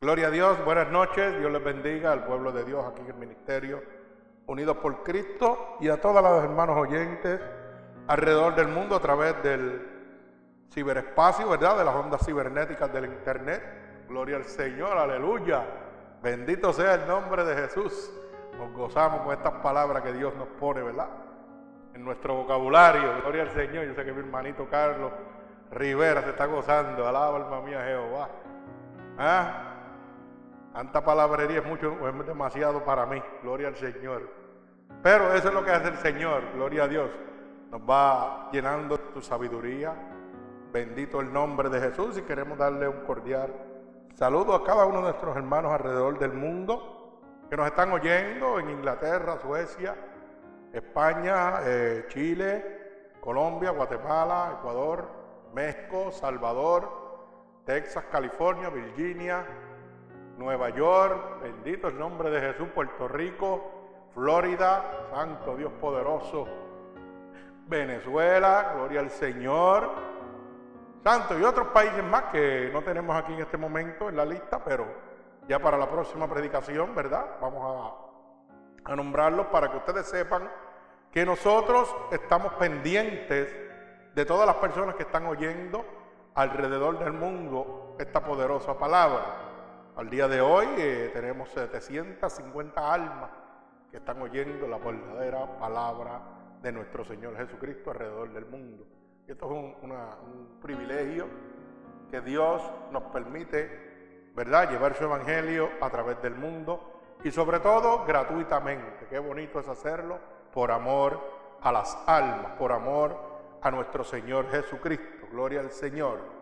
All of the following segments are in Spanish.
Gloria a Dios, buenas noches, Dios les bendiga al pueblo de Dios aquí en el ministerio, unidos por Cristo y a todos los hermanos oyentes alrededor del mundo a través del ciberespacio, ¿verdad? De las ondas cibernéticas del Internet. Gloria al Señor, aleluya. Bendito sea el nombre de Jesús. Nos gozamos con estas palabras que Dios nos pone, ¿verdad? En nuestro vocabulario. Gloria al Señor. Yo sé que mi hermanito Carlos Rivera se está gozando. Alaba alma mía Jehová. ¿Ah? Tanta palabrería es mucho, es demasiado para mí. Gloria al Señor. Pero eso es lo que hace el Señor. Gloria a Dios. Nos va llenando de su sabiduría. Bendito el nombre de Jesús y queremos darle un cordial saludo a cada uno de nuestros hermanos alrededor del mundo que nos están oyendo en Inglaterra, Suecia, España, eh, Chile, Colombia, Guatemala, Ecuador, México, Salvador, Texas, California, Virginia, Nueva York, bendito el nombre de Jesús, Puerto Rico, Florida, Santo Dios poderoso, Venezuela, gloria al Señor, Santo y otros países más que no tenemos aquí en este momento en la lista, pero ya para la próxima predicación, ¿verdad? Vamos a, a nombrarlos para que ustedes sepan que nosotros estamos pendientes de todas las personas que están oyendo alrededor del mundo esta poderosa palabra. Al día de hoy eh, tenemos 750 almas que están oyendo la verdadera palabra de nuestro Señor Jesucristo alrededor del mundo. Esto es un, un privilegio que Dios nos permite, ¿verdad?, llevar su evangelio a través del mundo y sobre todo gratuitamente. Qué bonito es hacerlo por amor a las almas, por amor a nuestro Señor Jesucristo. Gloria al Señor.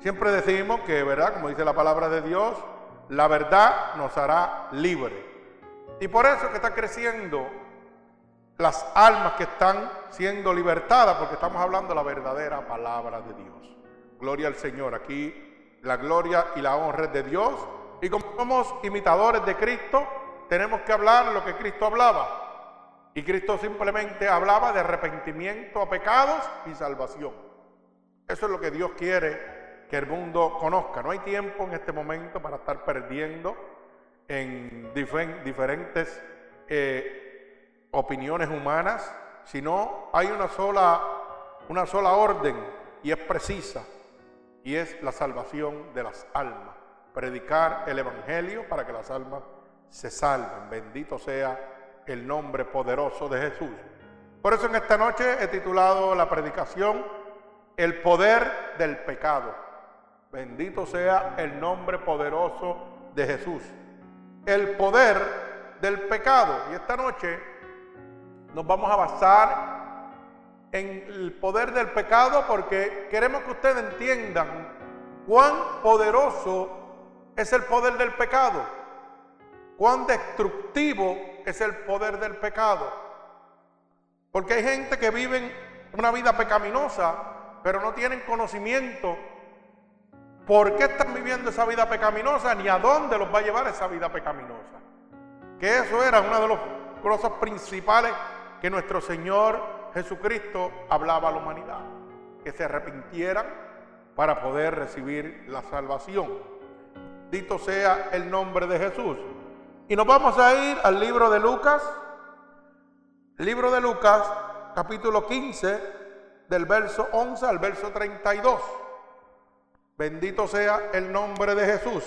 Siempre decimos que, ¿verdad? Como dice la palabra de Dios, la verdad nos hará libre. Y por eso que está creciendo las almas que están siendo libertadas, porque estamos hablando de la verdadera palabra de Dios. Gloria al Señor. Aquí la gloria y la honra es de Dios. Y como somos imitadores de Cristo, tenemos que hablar lo que Cristo hablaba. Y Cristo simplemente hablaba de arrepentimiento a pecados y salvación. Eso es lo que Dios quiere que el mundo conozca. No hay tiempo en este momento para estar perdiendo en diferentes eh, opiniones humanas, sino hay una sola, una sola orden y es precisa, y es la salvación de las almas. Predicar el Evangelio para que las almas se salven. Bendito sea el nombre poderoso de Jesús. Por eso en esta noche he titulado la predicación El poder del pecado. Bendito sea el nombre poderoso de Jesús. El poder del pecado. Y esta noche nos vamos a basar en el poder del pecado porque queremos que ustedes entiendan cuán poderoso es el poder del pecado, cuán destructivo es el poder del pecado. Porque hay gente que vive una vida pecaminosa, pero no tienen conocimiento por qué están viviendo esa vida pecaminosa ni a dónde los va a llevar esa vida pecaminosa. Que eso era una de las cosas principales que nuestro Señor Jesucristo hablaba a la humanidad. Que se arrepintieran para poder recibir la salvación. Dito sea el nombre de Jesús. Y nos vamos a ir al libro de Lucas, libro de Lucas, capítulo 15, del verso 11 al verso 32. Bendito sea el nombre de Jesús.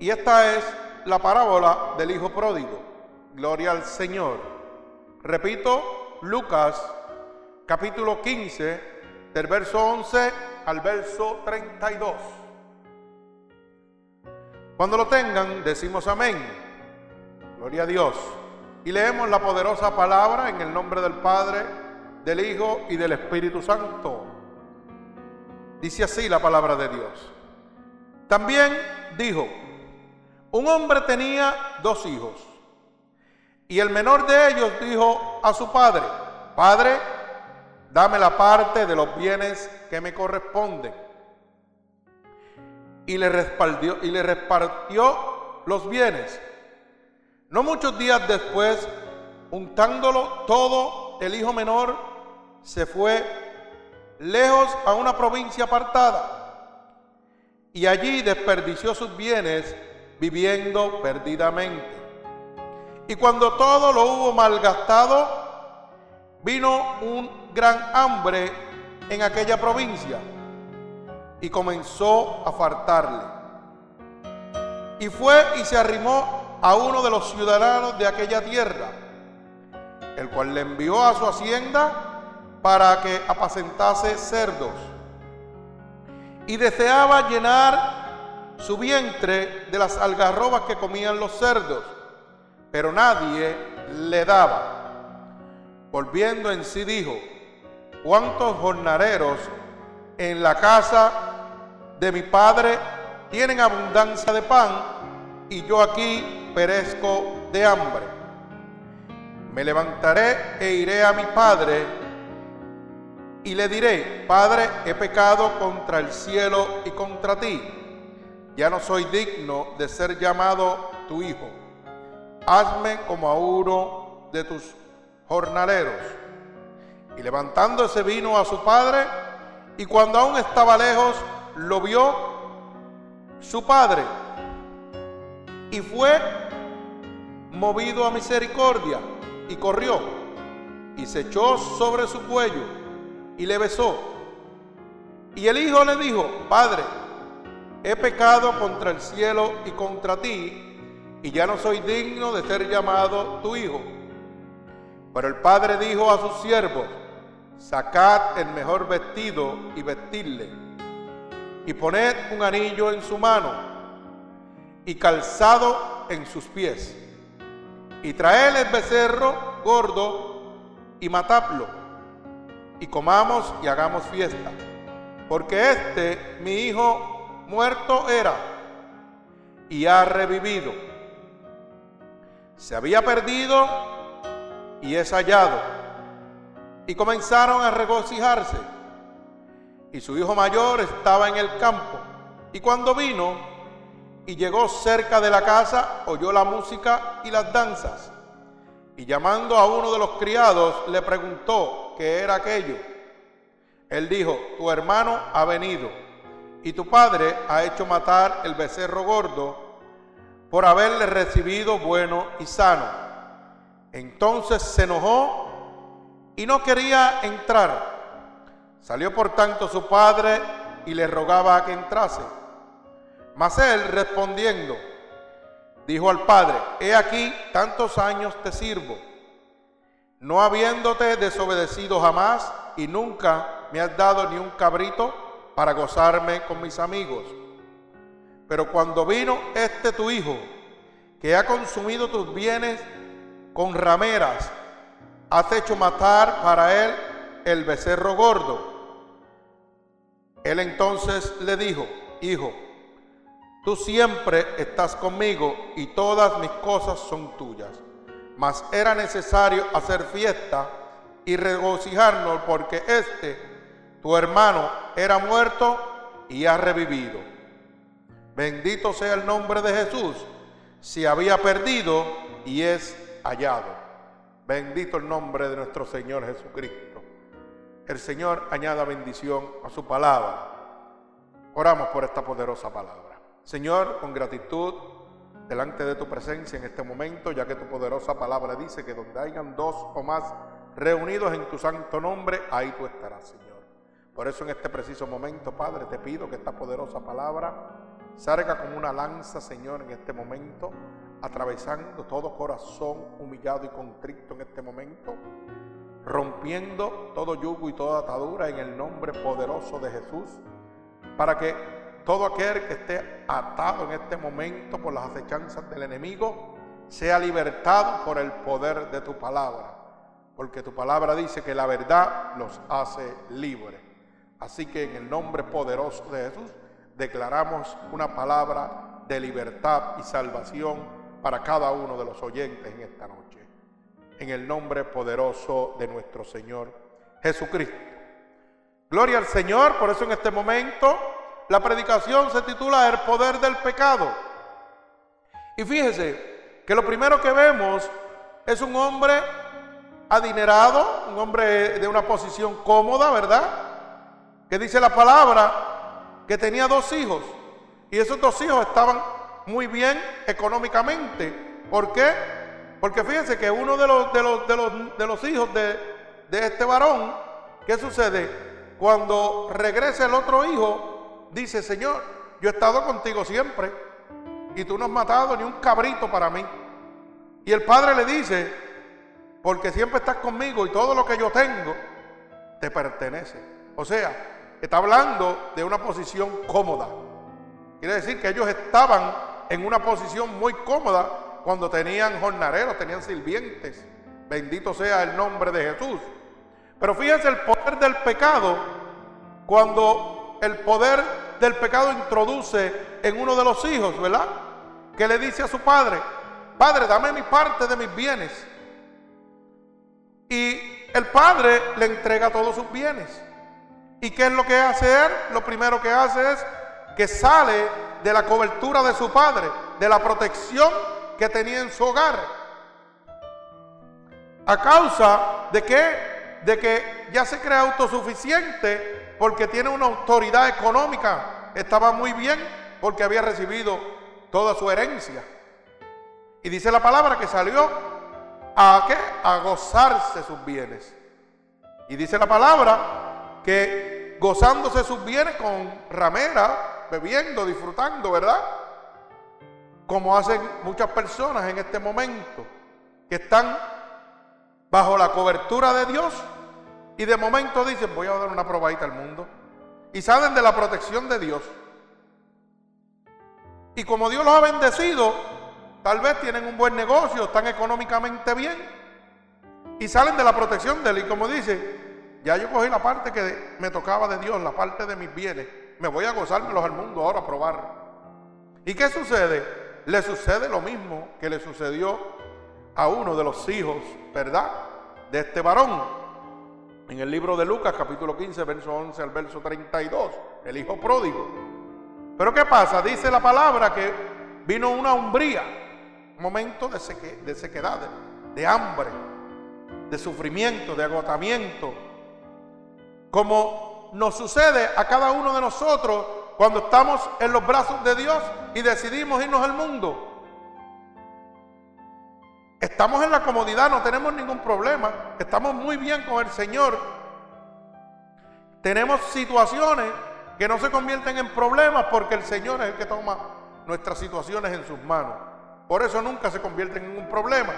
Y esta es la parábola del Hijo Pródigo. Gloria al Señor. Repito, Lucas, capítulo 15, del verso 11 al verso 32. Cuando lo tengan, decimos amén. Gloria a Dios. Y leemos la poderosa palabra en el nombre del Padre, del Hijo y del Espíritu Santo. Dice así la palabra de Dios. También dijo, un hombre tenía dos hijos. Y el menor de ellos dijo a su padre, Padre, dame la parte de los bienes que me corresponden y le, repartió, y le repartió los bienes. No muchos días después, untándolo todo, el hijo menor se fue lejos a una provincia apartada y allí desperdició sus bienes viviendo perdidamente. Y cuando todo lo hubo malgastado, vino un gran hambre en aquella provincia y comenzó a faltarle. Y fue y se arrimó a uno de los ciudadanos de aquella tierra, el cual le envió a su hacienda para que apacentase cerdos. Y deseaba llenar su vientre de las algarrobas que comían los cerdos, pero nadie le daba. Volviendo en sí dijo, ¿cuántos jornaleros en la casa de mi padre tienen abundancia de pan y yo aquí perezco de hambre? Me levantaré e iré a mi padre y le diré, Padre, he pecado contra el cielo y contra ti ya no soy digno de ser llamado tu hijo. Hazme como a uno de tus jornaleros. Y levantándose vino a su padre, y cuando aún estaba lejos, lo vio su padre. Y fue movido a misericordia, y corrió, y se echó sobre su cuello, y le besó. Y el hijo le dijo, Padre, he pecado contra el cielo y contra ti, y ya no soy digno de ser llamado tu hijo. Pero el padre dijo a sus siervos, sacad el mejor vestido y vestidle, y poned un anillo en su mano, y calzado en sus pies, y traed el becerro gordo y matadlo, y comamos y hagamos fiesta, porque este, mi hijo, muerto era y ha revivido. Se había perdido y es hallado. Y comenzaron a regocijarse. Y su hijo mayor estaba en el campo. Y cuando vino y llegó cerca de la casa, oyó la música y las danzas. Y llamando a uno de los criados, le preguntó qué era aquello. Él dijo, tu hermano ha venido y tu padre ha hecho matar el becerro gordo por haberle recibido bueno y sano. Entonces se enojó y no quería entrar. Salió por tanto su padre y le rogaba que entrase. Mas él respondiendo, dijo al padre, he aquí tantos años te sirvo, no habiéndote desobedecido jamás y nunca me has dado ni un cabrito para gozarme con mis amigos. Pero cuando vino este tu hijo, que ha consumido tus bienes con rameras, has hecho matar para él el becerro gordo. Él entonces le dijo, hijo, tú siempre estás conmigo y todas mis cosas son tuyas. Mas era necesario hacer fiesta y regocijarnos porque este tu hermano era muerto y ha revivido. Bendito sea el nombre de Jesús. Si había perdido y es hallado. Bendito el nombre de nuestro Señor Jesucristo. El Señor añada bendición a su palabra. Oramos por esta poderosa palabra. Señor, con gratitud, delante de tu presencia en este momento, ya que tu poderosa palabra dice que donde hayan dos o más reunidos en tu santo nombre, ahí tú estarás, Señor. Por eso en este preciso momento, Padre, te pido que esta poderosa palabra salga como una lanza, Señor, en este momento, atravesando todo corazón humillado y contrito en este momento, rompiendo todo yugo y toda atadura en el nombre poderoso de Jesús, para que todo aquel que esté atado en este momento por las acechanzas del enemigo, sea libertado por el poder de tu palabra, porque tu palabra dice que la verdad los hace libres. Así que en el nombre poderoso de Jesús declaramos una palabra de libertad y salvación para cada uno de los oyentes en esta noche. En el nombre poderoso de nuestro Señor Jesucristo. Gloria al Señor, por eso en este momento la predicación se titula El poder del pecado. Y fíjese que lo primero que vemos es un hombre adinerado, un hombre de una posición cómoda, ¿verdad? que dice la palabra que tenía dos hijos. Y esos dos hijos estaban muy bien económicamente. ¿Por qué? Porque fíjense que uno de los, de los, de los, de los hijos de, de este varón, ¿qué sucede? Cuando regresa el otro hijo, dice, Señor, yo he estado contigo siempre y tú no has matado ni un cabrito para mí. Y el padre le dice, porque siempre estás conmigo y todo lo que yo tengo te pertenece. O sea, está hablando de una posición cómoda. Quiere decir que ellos estaban en una posición muy cómoda cuando tenían jornaleros, tenían sirvientes. Bendito sea el nombre de Jesús. Pero fíjense el poder del pecado, cuando el poder del pecado introduce en uno de los hijos, ¿verdad? Que le dice a su padre, Padre, dame mi parte de mis bienes. Y el padre le entrega todos sus bienes. ¿Y qué es lo que hace él? Lo primero que hace es que sale de la cobertura de su padre, de la protección que tenía en su hogar. A causa de que de que ya se crea autosuficiente porque tiene una autoridad económica. Estaba muy bien porque había recibido toda su herencia. Y dice la palabra que salió a qué? A gozarse sus bienes. Y dice la palabra que gozándose sus bienes con ramera, bebiendo, disfrutando, ¿verdad? Como hacen muchas personas en este momento, que están bajo la cobertura de Dios y de momento dicen, voy a dar una probadita al mundo. Y salen de la protección de Dios. Y como Dios los ha bendecido, tal vez tienen un buen negocio, están económicamente bien. Y salen de la protección de Él. Y como dice, ya yo cogí la parte que me tocaba de Dios, la parte de mis bienes. Me voy a gozármelos al mundo ahora a probar. ¿Y qué sucede? Le sucede lo mismo que le sucedió a uno de los hijos, ¿verdad? De este varón en el libro de Lucas, capítulo 15, verso 11 al verso 32, el hijo pródigo. Pero ¿qué pasa? Dice la palabra que vino una umbría, un momento de, de sequedad, de hambre, de sufrimiento, de agotamiento, como nos sucede a cada uno de nosotros cuando estamos en los brazos de Dios y decidimos irnos al mundo. Estamos en la comodidad, no tenemos ningún problema, estamos muy bien con el Señor. Tenemos situaciones que no se convierten en problemas porque el Señor es el que toma nuestras situaciones en sus manos. Por eso nunca se convierten en un problema.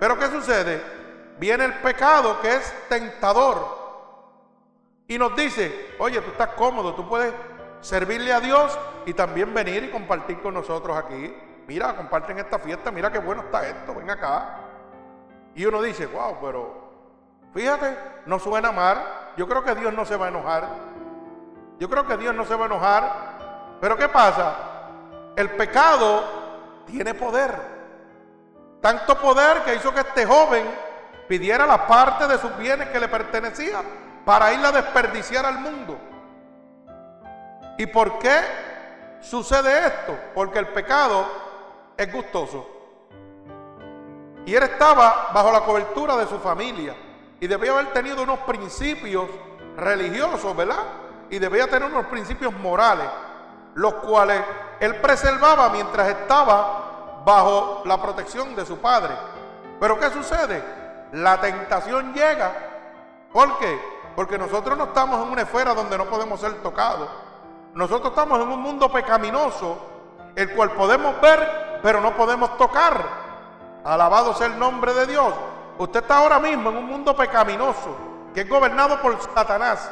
Pero ¿qué sucede? Viene el pecado que es tentador y nos dice, oye, tú estás cómodo, tú puedes servirle a Dios y también venir y compartir con nosotros aquí mira, comparten esta fiesta, mira qué bueno está esto, ven acá. Y uno dice, wow, pero fíjate, no suena mal. Yo creo que Dios no se va a enojar. Yo creo que Dios no se va a enojar. Pero ¿qué pasa? El pecado tiene poder. Tanto poder que hizo que este joven pidiera la parte de sus bienes que le pertenecía para irla a desperdiciar al mundo. ¿Y por qué sucede esto? Porque el pecado es gustoso. Y él estaba bajo la cobertura de su familia y debía haber tenido unos principios religiosos, ¿verdad? Y debía tener unos principios morales, los cuales él preservaba mientras estaba bajo la protección de su padre. Pero ¿qué sucede? La tentación llega. ¿Por qué? Porque nosotros no estamos en una esfera donde no podemos ser tocados. Nosotros estamos en un mundo pecaminoso, el cual podemos ver pero no podemos tocar. Alabado sea el nombre de Dios. Usted está ahora mismo en un mundo pecaminoso que es gobernado por Satanás.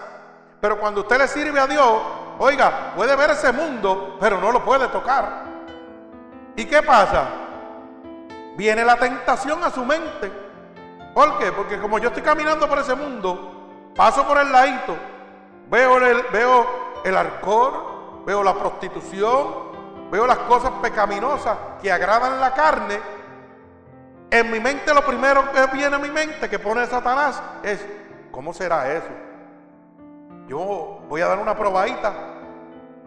Pero cuando usted le sirve a Dios, oiga, puede ver ese mundo, pero no lo puede tocar. ¿Y qué pasa? Viene la tentación a su mente. ¿Por qué? Porque como yo estoy caminando por ese mundo, paso por el ladito, veo el, veo el alcohol, veo la prostitución, veo las cosas pecaminosas que agradan la carne, en mi mente lo primero que viene a mi mente que pone Satanás es, ¿cómo será eso? Yo voy a dar una probadita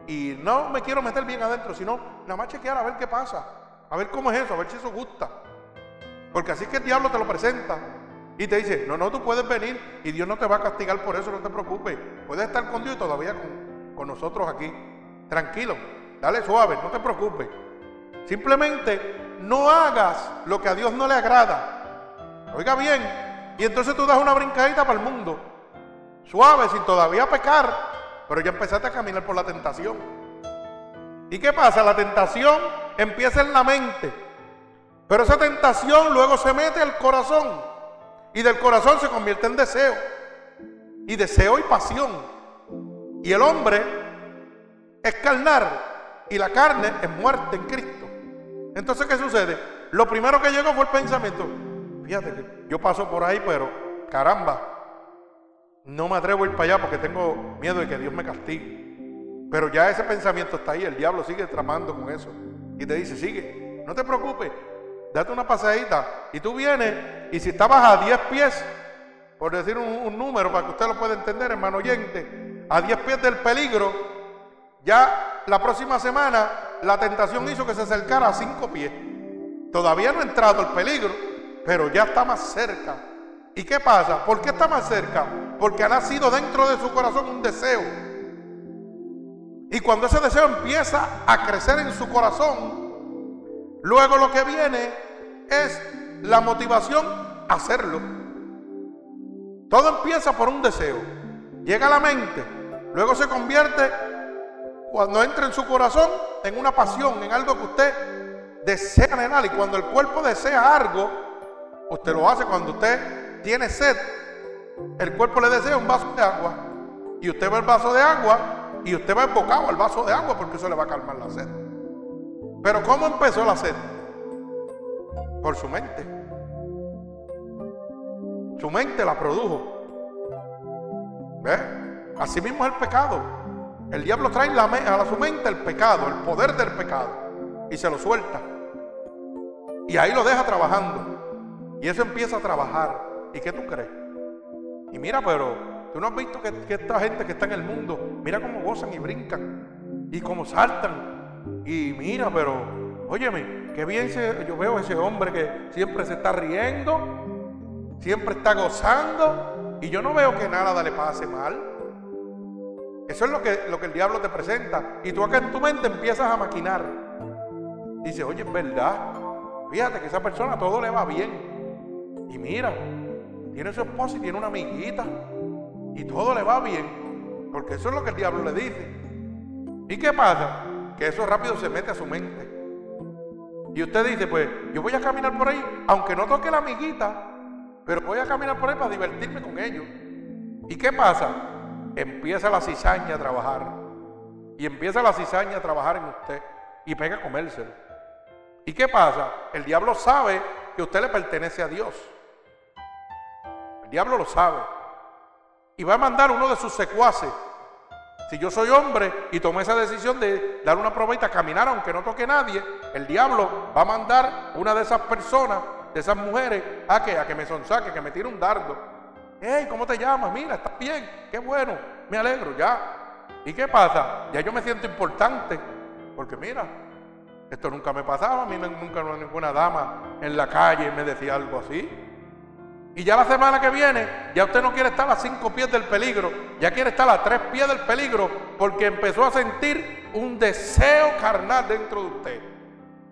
y no me quiero meter bien adentro, sino nada más chequear a ver qué pasa, a ver cómo es eso, a ver si eso gusta. Porque así que el diablo te lo presenta y te dice, no, no, tú puedes venir y Dios no te va a castigar por eso, no te preocupes. Puedes estar con Dios y todavía con, con nosotros aquí. Tranquilo, dale suave, no te preocupes. Simplemente no hagas lo que a Dios no le agrada. Oiga bien, y entonces tú das una brincadita para el mundo. Suave, sin todavía pecar, pero ya empezaste a caminar por la tentación. ¿Y qué pasa? La tentación empieza en la mente. Pero esa tentación luego se mete al corazón. Y del corazón se convierte en deseo. Y deseo y pasión. Y el hombre es carnar. Y la carne es muerte en Cristo. Entonces, ¿qué sucede? Lo primero que llegó fue el pensamiento. Fíjate que yo paso por ahí, pero caramba, no me atrevo a ir para allá porque tengo miedo de que Dios me castigue. Pero ya ese pensamiento está ahí, el diablo sigue tramando con eso. Y te dice, sigue, no te preocupes, date una pasadita. Y tú vienes, y si estabas a 10 pies, por decir un, número para que usted lo pueda entender, hermano oyente, a 10 pies del peligro, ya la próxima semana la tentación hizo que se acercara a 5 pies. Todavía no ha entrado el peligro, pero ya está más cerca. ¿Y qué pasa? ¿Por qué está más cerca? Porque ha nacido dentro de su corazón un deseo. Y cuando ese deseo empieza a crecer en su corazón, luego lo que viene es la motivación a hacerlo. Todo empieza por un deseo. Llega a la mente, luego se convierte, cuando entra en su corazón, en una pasión, en algo que usted desea anhelar. Y cuando el cuerpo desea algo, usted lo hace cuando usted tiene sed. El cuerpo le desea un vaso de agua. Y usted ve el vaso de agua y usted va embocado al vaso de agua porque eso le va a calmar la sed. Pero ¿cómo empezó la sed? Por su mente. Su mente la produjo. ¿Ve? Así mismo es el pecado. El diablo trae la, a su mente el pecado, el poder del pecado, y se lo suelta. Y ahí lo deja trabajando. Y eso empieza a trabajar. ¿Y qué tú crees? Y mira, pero tú no has visto que, esta gente que está en el mundo, mira cómo gozan y brincan, y cómo saltan. Y mira, pero, óyeme, qué bien yo veo ese hombre que siempre se está riendo, siempre está gozando, y yo no veo que nada le pase mal. Eso es lo que, lo que el diablo te presenta. Y tú acá en tu mente empiezas a maquinar. Dice, oye, es verdad. Fíjate que esa persona todo le va bien. Y mira, tiene su esposa y tiene una amiguita. Y todo le va bien. Porque eso es lo que el diablo le dice. ¿Y qué pasa? Que eso rápido se mete a su mente. Y usted dice, pues yo voy a caminar por ahí, aunque no toque la amiguita, pero voy a caminar por ahí para divertirme con ellos. ¿Y qué pasa? Empieza la cizaña a trabajar. Y empieza la cizaña a trabajar en usted. Y pega a comérselo. ¿Y qué pasa? El diablo sabe que usted le pertenece a Dios. El diablo lo sabe. Y va a mandar uno de sus secuaces. Si yo soy hombre y tomé esa decisión de dar una probita, caminar aunque no toque nadie, el diablo va a mandar una de esas personas, de esas mujeres, a que, a que me sonsaque, que me tire un dardo. Hey, ¿cómo te llamas? Mira, estás bien, qué bueno, me alegro, ya. ¿Y qué pasa? Ya yo me siento importante, porque mira, esto nunca me pasaba, a mí nunca ninguna dama en la calle me decía algo así. Y ya la semana que viene, ya usted no quiere estar a cinco pies del peligro, ya quiere estar a tres pies del peligro, porque empezó a sentir un deseo carnal dentro de usted.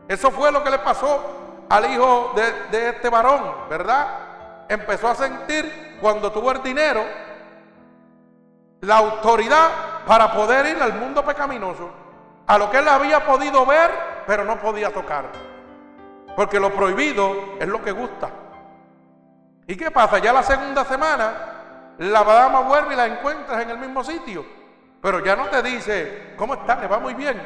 Eso fue lo que le pasó al hijo de, de este varón, ¿verdad? Empezó a sentir cuando tuvo el dinero, la autoridad para poder ir al mundo pecaminoso, a lo que él había podido ver, pero no podía tocar. Porque lo prohibido es lo que gusta. ¿Y qué pasa? Ya la segunda semana, la dama vuelve y la encuentras en el mismo sitio. Pero ya no te dice, ¿cómo está? ¿Le va muy bien?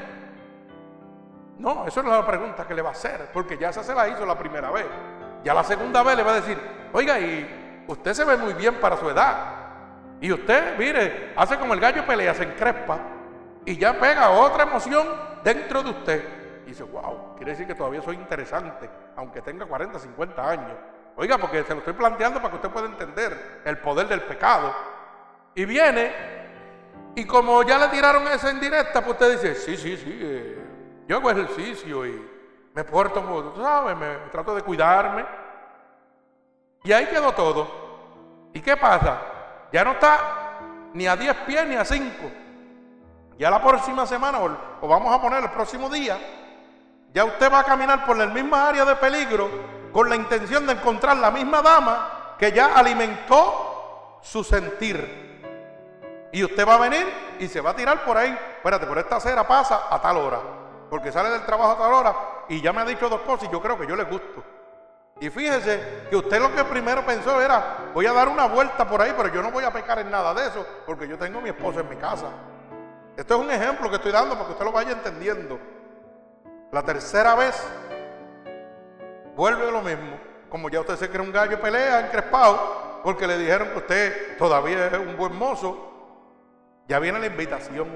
No, eso no es la pregunta que le va a hacer, porque ya esa se la hizo la primera vez. Ya la segunda vez le va a decir, oiga, y usted se ve muy bien para su edad. Y usted, mire, hace como el gallo pelea, se encrespa y ya pega otra emoción dentro de usted. Y dice, wow, quiere decir que todavía soy interesante, aunque tenga 40, 50 años. Oiga, porque se lo estoy planteando para que usted pueda entender el poder del pecado. Y viene, y como ya le tiraron esa en directa, pues usted dice, sí, sí, sí, eh, yo hago ejercicio y me porto, tú sabes, me, trato de cuidarme. Y ahí quedó todo. ¿Y qué pasa? Ya no está ni a 10 pies ni a 5. Ya la próxima semana, o, vamos a poner el próximo día, ya usted va a caminar por la misma área de peligro con la intención de encontrar la misma dama que ya alimentó su sentir. Y usted va a venir y se va a tirar por ahí. Espérate, por esta acera pasa a tal hora. Porque sale del trabajo a tal hora y ya me ha dicho dos cosas y yo creo que yo le gusto. Y fíjese que usted lo que primero pensó era, voy a dar una vuelta por ahí, pero yo no voy a pecar en nada de eso, porque yo tengo a mi esposa en mi casa. Esto es un ejemplo que estoy dando para que usted lo vaya entendiendo. La tercera vez vuelve lo mismo. Como ya usted se cree un gallo pelea encrespado, porque le dijeron que usted todavía es un buen mozo, ya viene la invitación.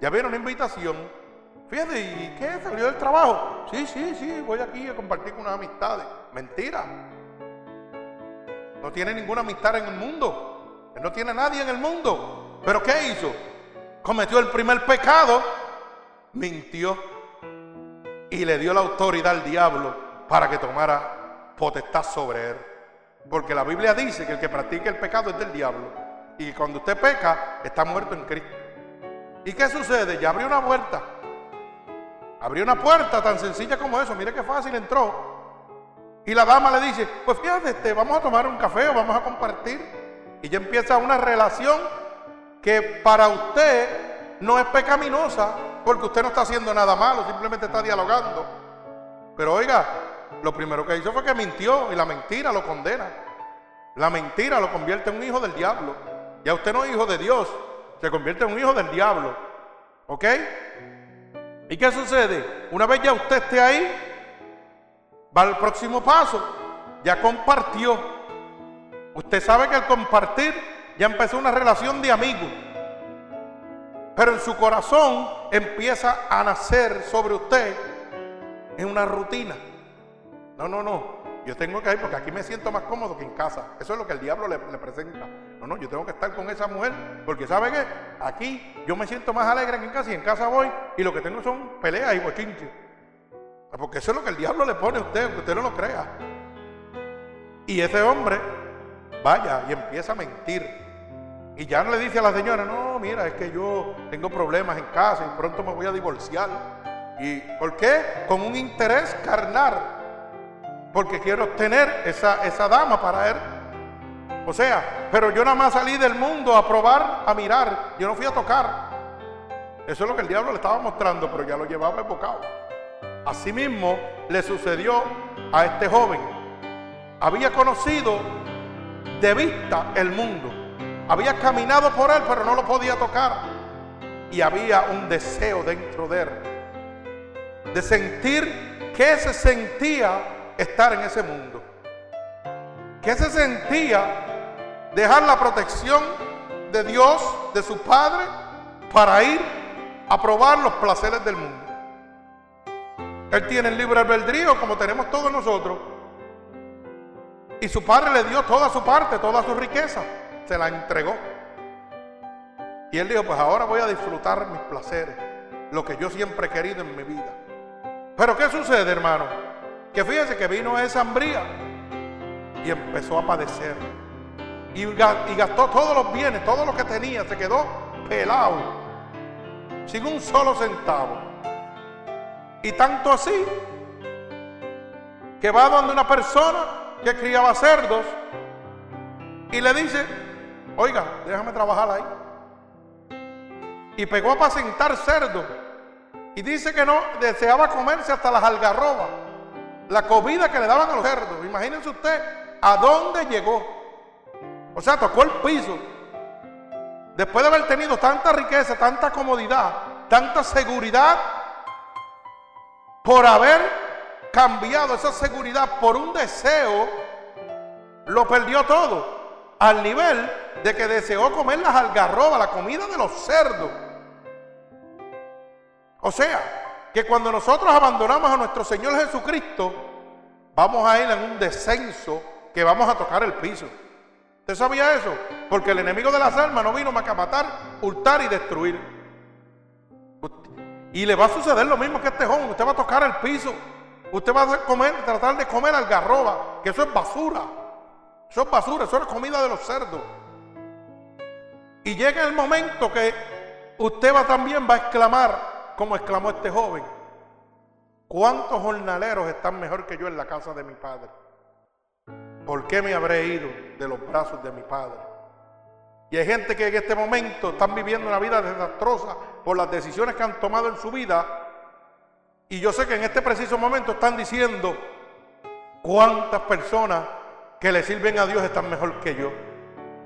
Ya viene una invitación. Fíjate, ¿y qué? ¿Salió del trabajo? Sí, sí, sí, voy aquí a compartir con unas amistades. Mentira. No tiene ninguna amistad en el mundo. Él no tiene nadie en el mundo. ¿Pero qué hizo? Cometió el primer pecado. Mintió. Y le dio la autoridad al diablo para que tomara potestad sobre él. Porque la Biblia dice que el que practica el pecado es del diablo. Y cuando usted peca, está muerto en Cristo. ¿Y qué sucede? Ya abrió una puerta. Abrió una puerta tan sencilla como eso. Mire qué fácil entró. Y la dama le dice, pues fíjate, este, vamos a tomar un café o vamos a compartir. Y ya empieza una relación que para usted no es pecaminosa porque usted no está haciendo nada malo, simplemente está dialogando. Pero oiga, lo primero que hizo fue que mintió y la mentira lo condena. La mentira lo convierte en un hijo del diablo. Ya usted no es hijo de Dios, se convierte en un hijo del diablo. ¿Ok? ¿Y qué sucede? Una vez ya usted esté ahí, va al próximo paso. Ya compartió. Usted sabe que al compartir ya empezó una relación de amigo. Pero en su corazón empieza a nacer sobre usted en una rutina. No, no, no. Yo tengo que ir porque aquí me siento más cómodo que en casa. Eso es lo que el diablo le, presenta. No, no, yo tengo que estar con esa mujer porque ¿sabe qué? Aquí yo me siento más alegre que en casa y en casa voy y lo que tengo son peleas y bochinches. Porque eso es lo que el diablo le pone a usted, aunque usted no lo crea. Y ese hombre vaya y empieza a mentir. Y ya no le dice a la señora, no, mira, es que yo tengo problemas en casa y pronto me voy a divorciar. ¿Y por qué? Con un interés carnal porque quiero tener esa, esa dama para él. O sea, pero yo nada más salí del mundo a probar, a mirar. Yo no fui a tocar. Eso es lo que el diablo le estaba mostrando, pero ya lo llevaba enfocado. Asimismo, le sucedió a este joven. Había conocido de vista el mundo. Había caminado por él, pero no lo podía tocar. Y había un deseo dentro de él de sentir que se sentía estar en ese mundo. ¿Qué se sentía dejar la protección de Dios, de su Padre, para ir a probar los placeres del mundo? Él tiene el libre albedrío como tenemos todos nosotros. Y su padre le dio toda su parte, toda su riqueza. Se la entregó. Y él dijo, pues ahora voy a disfrutar mis placeres, lo que yo siempre he querido en mi vida. Pero ¿qué sucede, hermano? Que fíjese que vino esa hambría y empezó a padecer. Y gastó todos los bienes, todo lo que tenía, se quedó pelado, sin un solo centavo. Y tanto así, que va donde una persona que criaba cerdos y le dice, oiga, déjame trabajar ahí. Y pegó a apacentar cerdos. Y dice que no deseaba comerse hasta las algarrobas la comida que le daban a los cerdos. Imagínense usted a dónde llegó. O sea, tocó el piso. Después de haber tenido tanta riqueza, tanta comodidad, tanta seguridad, por haber cambiado esa seguridad por un deseo, lo perdió todo. Al nivel de que deseó comer las algarrobas, la comida de los cerdos. O sea, que cuando nosotros abandonamos a nuestro Señor Jesucristo, vamos a ir en un descenso que vamos a tocar el piso. ¿Usted sabía eso? Porque el enemigo de las almas no vino más que a matar, hurtar y destruir. Y le va a suceder lo mismo que este joven. Usted va a tocar el piso. Usted va a tratar de comer algarroba, que eso es basura. Eso es basura, eso es comida de los cerdos. Y llega el momento que usted va también va a exclamar, como exclamó este joven, ¿cuántos jornaleros están mejor que yo en la casa de mi padre? ¿Por qué me habré ido de los brazos de mi padre? Y hay gente que en este momento están viviendo una vida desastrosa por las decisiones que han tomado en su vida. Y yo sé que en este preciso momento están diciendo cuántas personas que le sirven a Dios están mejor que yo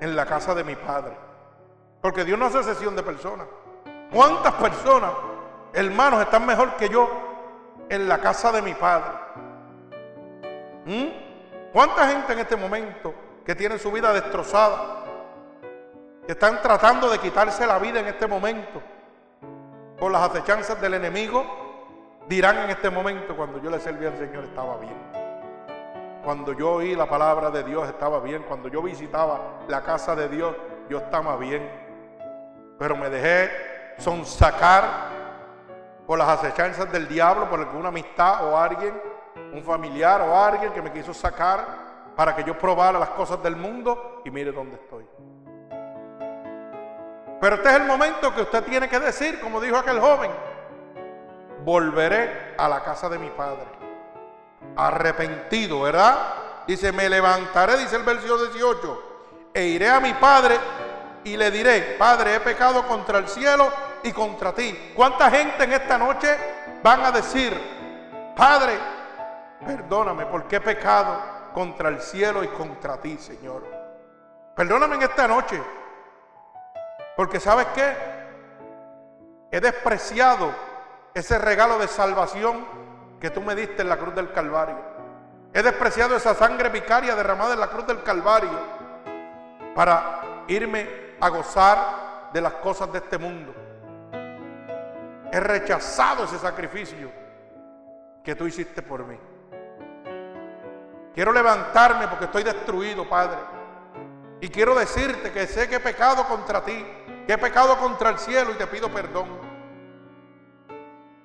en la casa de mi padre. Porque Dios no hace sesión de personas. ¿Cuántas personas, hermanos, están mejor que yo en la casa de mi padre? ¿Mm? ¿Cuánta gente en este momento que tiene su vida destrozada? que están tratando de quitarse la vida en este momento por las acechanzas del enemigo, dirán en este momento, cuando yo le serví al Señor estaba bien. Cuando yo oí la palabra de Dios estaba bien. Cuando yo visitaba la casa de Dios, yo estaba bien. Pero me dejé sonsacar por las acechanzas del diablo, por alguna amistad o alguien, un familiar o alguien que me quiso sacar para que yo probara las cosas del mundo y mire dónde estoy. Pero este es el momento que usted tiene que decir, como dijo aquel joven, volveré a la casa de mi padre. Arrepentido, ¿verdad? Dice, me levantaré, dice el versículo 18, e iré a mi padre y le diré, Padre, he pecado contra el cielo y contra ti. ¿Cuánta gente en esta noche van a decir, Padre, perdóname porque he pecado contra el cielo y contra ti, Señor? Perdóname en esta noche porque sabes qué? He despreciado ese regalo de salvación que tú me diste en la cruz del Calvario. He despreciado esa sangre vicaria derramada en la cruz del Calvario para irme a gozar de las cosas de este mundo. He rechazado ese sacrificio que tú hiciste por mí. Quiero levantarme porque estoy destruido, Padre. Y quiero decirte que sé que he pecado contra ti que he pecado contra el cielo y te pido perdón.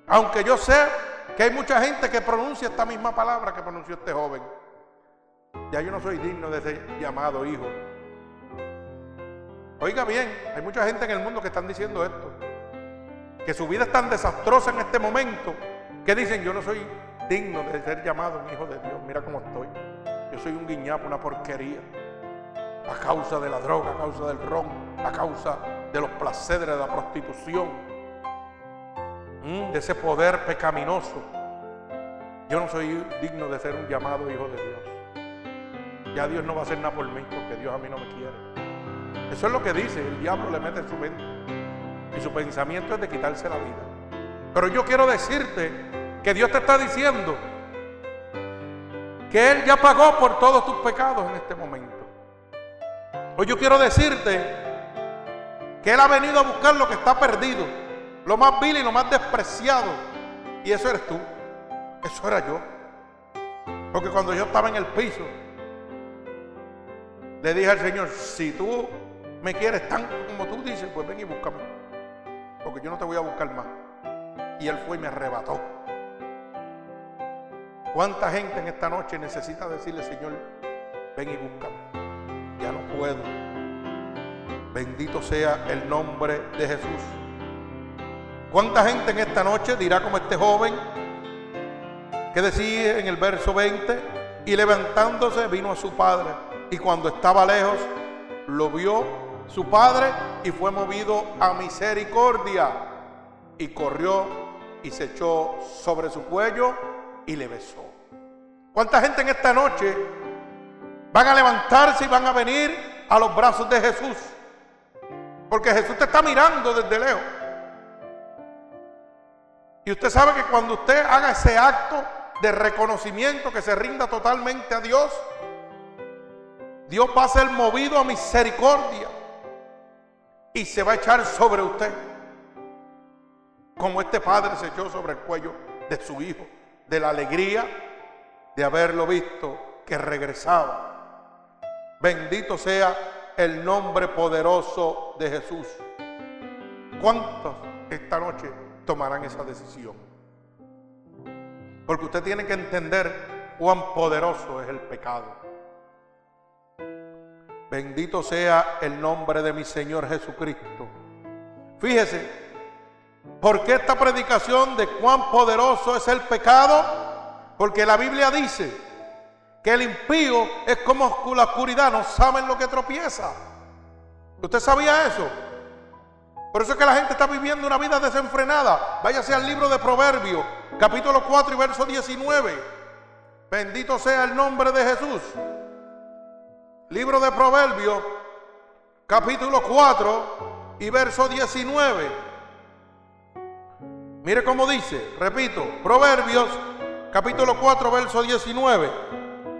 Aunque yo sé que hay mucha gente que pronuncia esta misma palabra que pronunció este joven. Ya yo no soy digno de ser llamado hijo. Oiga bien, hay mucha gente en el mundo que están diciendo esto. Que su vida es tan desastrosa en este momento que dicen yo no soy digno de ser llamado un hijo de Dios. Mira cómo estoy. Yo soy un guiñapo, una porquería. A causa de la droga, a causa del ron, a causa de los placeres de la prostitución, mm, de ese poder pecaminoso. Yo no soy digno de ser un llamado hijo de Dios. Ya Dios no va a hacer nada por mí porque Dios a mí no me quiere. Eso es lo que dice, el diablo le mete en su mente. Y su pensamiento es de quitarse la vida. Pero yo quiero decirte que Dios te está diciendo que Él ya pagó por todos tus pecados en este momento. Hoy yo quiero decirte que Él ha venido a buscar lo que está perdido, lo más vil y lo más despreciado. Y eso eres tú, eso era yo. Porque cuando yo estaba en el piso, le dije al Señor, si tú me quieres tan como tú dices, pues ven y búscame. Porque yo no te voy a buscar más. Y Él fue y me arrebató. ¿Cuánta gente en esta noche necesita decirle, Señor, ven y búscame? Ya no puedo. Bendito sea el nombre de Jesús. ¿Cuánta gente en esta noche dirá como este joven que decía en el verso 20, y levantándose vino a su padre, y cuando estaba lejos, lo vio su padre y fue movido a misericordia, y corrió y se echó sobre su cuello y le besó. ¿Cuánta gente en esta noche van a levantarse y van a venir a los brazos de Jesús? Porque Jesús te está mirando desde lejos. Y usted sabe que cuando usted haga ese acto de reconocimiento, que se rinda totalmente a Dios, Dios va a ser movido a misericordia y se va a echar sobre usted. Como este padre se echó sobre el cuello de su hijo, de la alegría de haberlo visto que regresaba. Bendito sea el nombre poderoso de Jesús. ¿Cuántos esta noche tomarán esa decisión? Porque usted tiene que entender cuán poderoso es el pecado. Bendito sea el nombre de mi Señor Jesucristo. Fíjese, ¿por qué esta predicación de cuán poderoso es el pecado? Porque la Biblia dice que el impío es como la oscuridad, no saben lo que tropieza. ¿Usted sabía eso? Por eso es que la gente está viviendo una vida desenfrenada. Váyase al libro de Proverbios, capítulo 4 y verso 19. Bendito sea el nombre de Jesús. Libro de Proverbios, capítulo 4 y verso 19. Mire cómo dice, repito, Proverbios, capítulo 4, verso 19.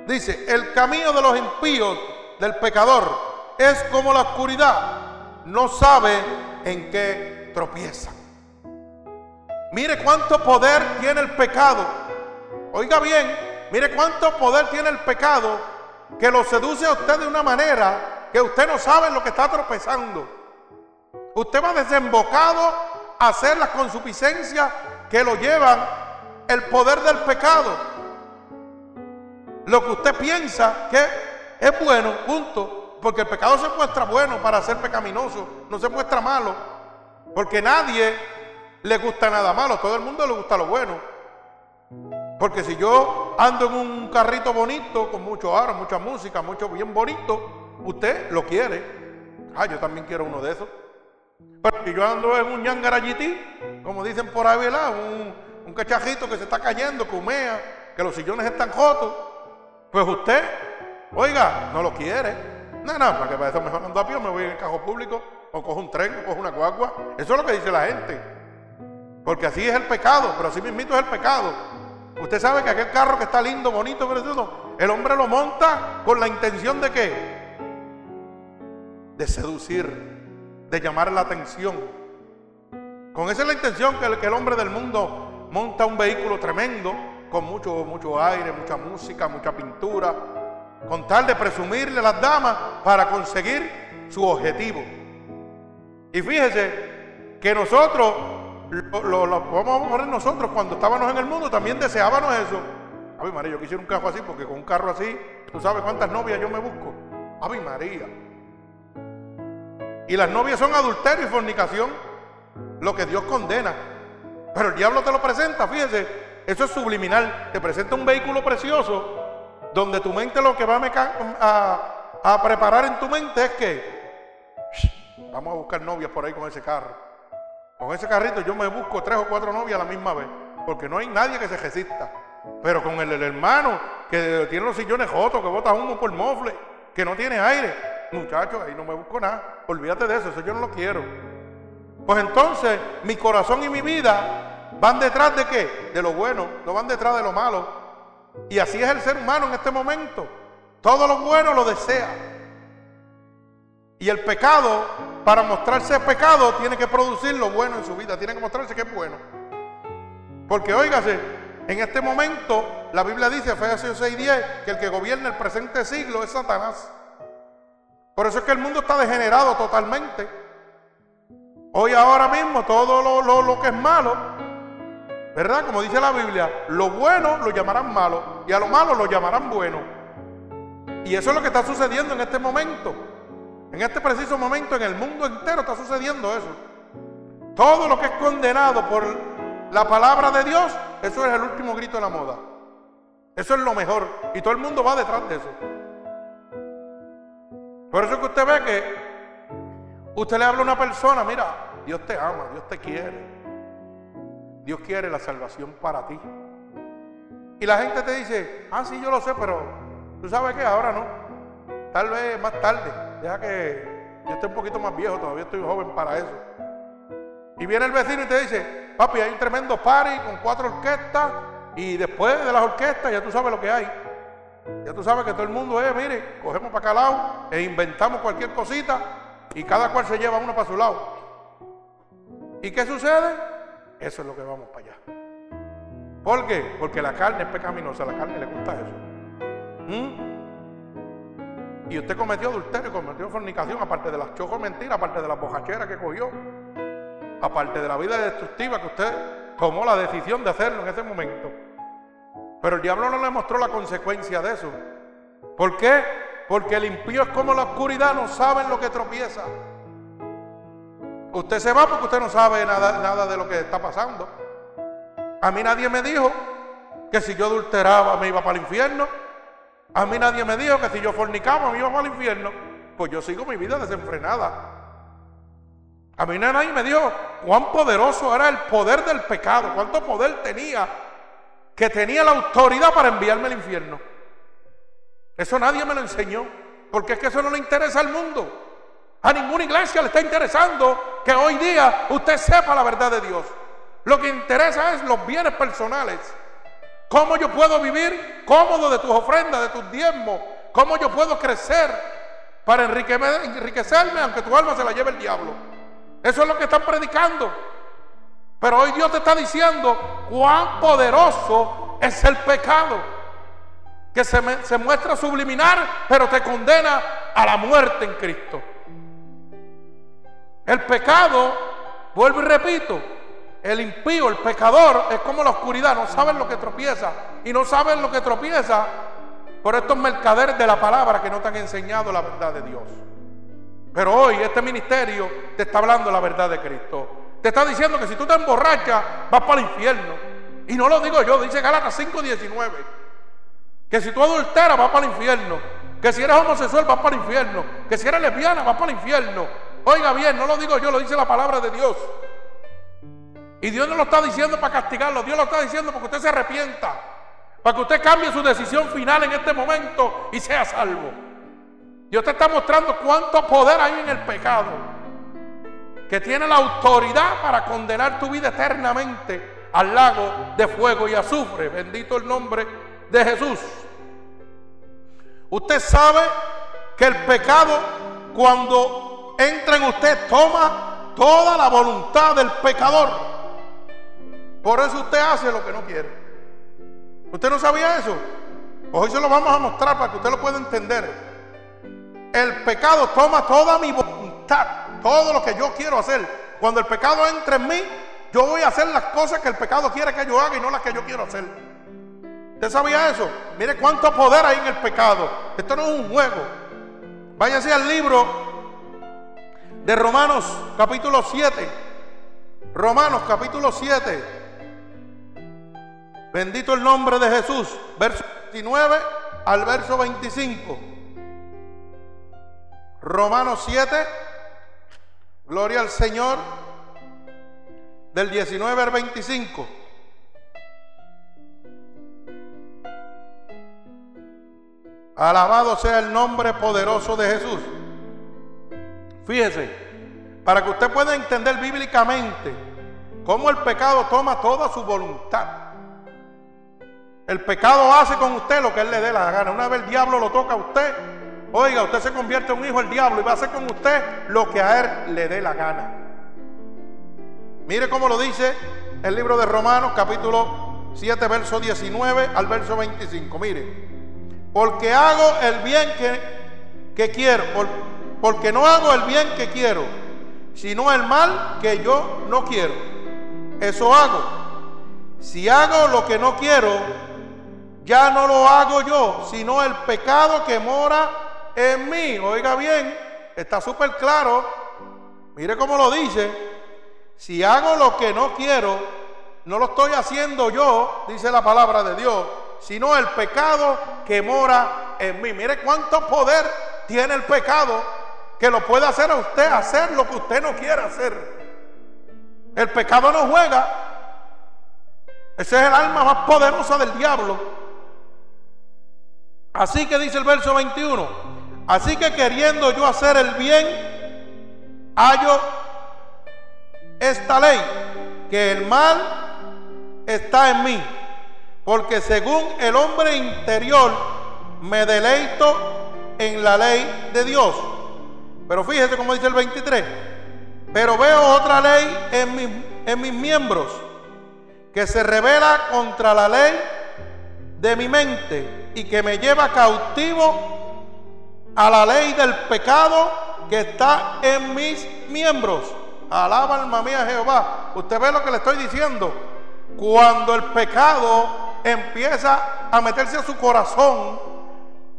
Dice, el camino de los impíos del pecador es como la oscuridad, no sabe en qué tropieza. Mire cuánto poder tiene el pecado. Oiga bien, mire cuánto poder tiene el pecado que lo seduce a usted de una manera que usted no sabe en lo que está tropezando. Usted va desembocado hacer las consuficiencias que lo llevan el poder del pecado. Lo que usted piensa que es bueno, punto. Porque el pecado se muestra bueno para ser pecaminoso, no se muestra malo. Porque nadie le gusta nada malo, todo el mundo le gusta lo bueno. Porque si yo ando en un carrito bonito, con mucho aro, mucha música, mucho bien bonito, usted lo quiere. Ah, yo también quiero uno de esos. Si yo ando en un ñangarayití, como dicen por ahí, ¿verdad? Un, un cachajito que se está cayendo, que humea, que los sillones están jotos, pues usted, oiga, no lo quiere. No, no, para que para eso mejor ando a pie, me voy en el carro público, o cojo un tren, o cojo una guagua. Eso es lo que dice la gente. Porque así es el pecado, pero así mismito es el pecado. Usted sabe que aquel carro que está lindo, bonito, precioso, el hombre lo monta con la intención de qué? De seducir, de llamar la atención. Con esa es la intención que el, que el hombre del mundo monta un vehículo tremendo, con mucho, mucho aire, mucha música, mucha pintura, con tal de presumirle a las damas para conseguir su objetivo. Y fíjese que nosotros, lo, vamos a poner nosotros cuando estábamos en el mundo, también deseábamos eso. Ay María, yo quisiera un carro así porque con un carro así, tú sabes cuántas novias yo me busco. Ay María. Y las novias son adulterio y fornicación, lo que Dios condena. Pero el diablo te lo presenta, fíjese, eso es subliminal. Te presenta un vehículo precioso donde tu mente lo que va a, preparar en tu mente es que vamos a buscar novias por ahí con ese carro. Con ese carrito yo me busco tres o cuatro novias a la misma vez, porque no hay nadie que se resista. Pero con el, hermano que tiene los sillones jotos, que bota humo por mofle, que no tiene aire, muchachos, ahí no me busco nada. Olvídate de eso, eso yo no lo quiero. Pues entonces mi corazón y mi vida van detrás de qué? De lo bueno, no van detrás de lo malo. Y así es el ser humano en este momento. Todo lo bueno lo desea. Y el pecado, para mostrarse pecado, tiene que producir lo bueno en su vida. Tiene que mostrarse que es bueno. Porque óigase, en este momento la Biblia dice, Efesios 6:10, que el que gobierna el presente siglo es Satanás. Por eso es que el mundo está degenerado totalmente. Hoy ahora mismo todo lo, lo que es malo ¿Verdad? Como dice la Biblia, lo bueno lo llamarán malo y a lo malo lo llamarán bueno. Y eso es lo que está sucediendo en este momento. En este preciso momento en el mundo entero está sucediendo eso. Todo lo que es condenado por la palabra de Dios, eso es el último grito de la moda. Eso es lo mejor. Y todo el mundo va detrás de eso. Por eso es que usted ve que usted le habla a una persona, mira, Dios te ama, Dios te quiere. Dios quiere la salvación para ti. Y la gente te dice, ah, sí, yo lo sé, pero tú sabes que ahora no. Tal vez más tarde. Deja que yo esté un poquito más viejo, todavía estoy joven para eso. Y viene el vecino y te dice, papi, hay un tremendo party con cuatro orquestas y después de las orquestas ya tú sabes lo que hay. Ya tú sabes que todo el mundo es, mire, cogemos para acá lado e inventamos cualquier cosita y cada cual se lleva uno para su lado. ¿Y qué sucede? Eso es lo que vamos para allá. ¿Por qué? Porque la carne es pecaminosa, la carne le gusta eso. ¿Mm? Y usted cometió adulterio, cometió fornicación, aparte de las chocos mentiras, aparte de las bojacheras que cogió, aparte de la vida destructiva que usted tomó la decisión de hacerlo en ese momento. Pero el diablo no le mostró la consecuencia de eso. ¿Por qué? Porque el impío es como la oscuridad, no saben lo que tropieza. Usted se va porque usted no sabe nada, nada de lo que está pasando. A mí nadie me dijo que si yo adulteraba me iba para el infierno. A mí nadie me dijo que si yo fornicaba me iba para el infierno. Pues yo sigo mi vida desenfrenada. A mí nadie me dijo cuán poderoso era el poder del pecado, cuánto poder tenía, que tenía la autoridad para enviarme al infierno. Eso nadie me lo enseñó, porque es que eso no le interesa al mundo. A ninguna iglesia le está interesando que hoy día usted sepa la verdad de Dios. Lo que interesa es los bienes personales. ¿Cómo yo puedo vivir cómodo de tus ofrendas, de tus diezmos? ¿Cómo yo puedo crecer para enriquecerme aunque tu alma se la lleve el diablo? Eso es lo que están predicando. Pero hoy Dios te está diciendo cuán poderoso es el pecado. Que se, se muestra subliminar, pero te condena a la muerte en Cristo. El pecado, vuelvo y repito, el impío, el pecador, es como la oscuridad, no saben lo que tropieza. Y no saben lo que tropieza por estos mercaderes de la palabra que no te han enseñado la verdad de Dios. Pero hoy este ministerio te está hablando la verdad de Cristo. Te está diciendo que si tú te emborrachas, vas para el infierno. Y no lo digo yo, dice Gálatas 5:19. Que si tú adulteras, vas para el infierno. Que si eres homosexual, vas para el infierno. Que si eres lesbiana, vas para el infierno. Oiga bien, no lo digo yo, lo dice la palabra de Dios. Y Dios no lo está diciendo para castigarlo, Dios lo está diciendo porque usted se arrepienta, para que usted cambie su decisión final en este momento y sea salvo. Dios te está mostrando cuánto poder hay en el pecado, que tiene la autoridad para condenar tu vida eternamente al lago de fuego y azufre. Bendito el nombre de Jesús. Usted sabe que el pecado cuando entra en usted toma toda la voluntad del pecador. Por eso usted hace lo que no quiere. ¿Usted no sabía eso? Hoy se lo vamos a mostrar para que usted lo pueda entender. El pecado toma toda mi voluntad, todo lo que yo quiero hacer. Cuando el pecado entra en mí, yo voy a hacer las cosas que el pecado quiere que yo haga y no las que yo quiero hacer. ¿Usted sabía eso? Mire cuánto poder hay en el pecado. Esto no es un juego. Váyase al libro de Romanos capítulo 7. Romanos capítulo 7. Bendito el nombre de Jesús. Verso 19 al verso 25. Romanos 7. Gloria al Señor. Del 19 al 25. Alabado sea el nombre poderoso de Jesús. Fíjese, para que usted pueda entender bíblicamente cómo el pecado toma toda su voluntad. El pecado hace con usted lo que él le dé la gana. Una vez el diablo lo toca a usted, oiga, usted se convierte en un hijo del diablo y va a hacer con usted lo que a él le dé la gana. Mire cómo lo dice el libro de Romanos, capítulo 7, verso 19 al verso 25. Mire, porque hago el bien que, que quiero, porque no hago el bien que quiero, sino el mal que yo no quiero. Eso hago. Si hago lo que no quiero, ya no lo hago yo, sino el pecado que mora en mí. Oiga bien, está súper claro. Mire cómo lo dice. Si hago lo que no quiero, no lo estoy haciendo yo, dice la palabra de Dios, sino el pecado que mora en mí. Mire cuánto poder tiene el pecado que lo puede hacer a usted hacer lo que usted no quiere hacer. El pecado no juega. Ese es el alma más poderosa del diablo. Así que dice el verso 21, así que queriendo yo hacer el bien, hallo esta ley, que el mal está en mí, porque según el hombre interior me deleito en la ley de Dios. Pero fíjese como dice el 23, pero veo otra ley en, en mis miembros que se revela contra la ley de mi mente y que me lleva cautivo a la ley del pecado que está en mis miembros. Alaba alma mía Jehová. Usted ve lo que le estoy diciendo. Cuando el pecado empieza a meterse a su corazón,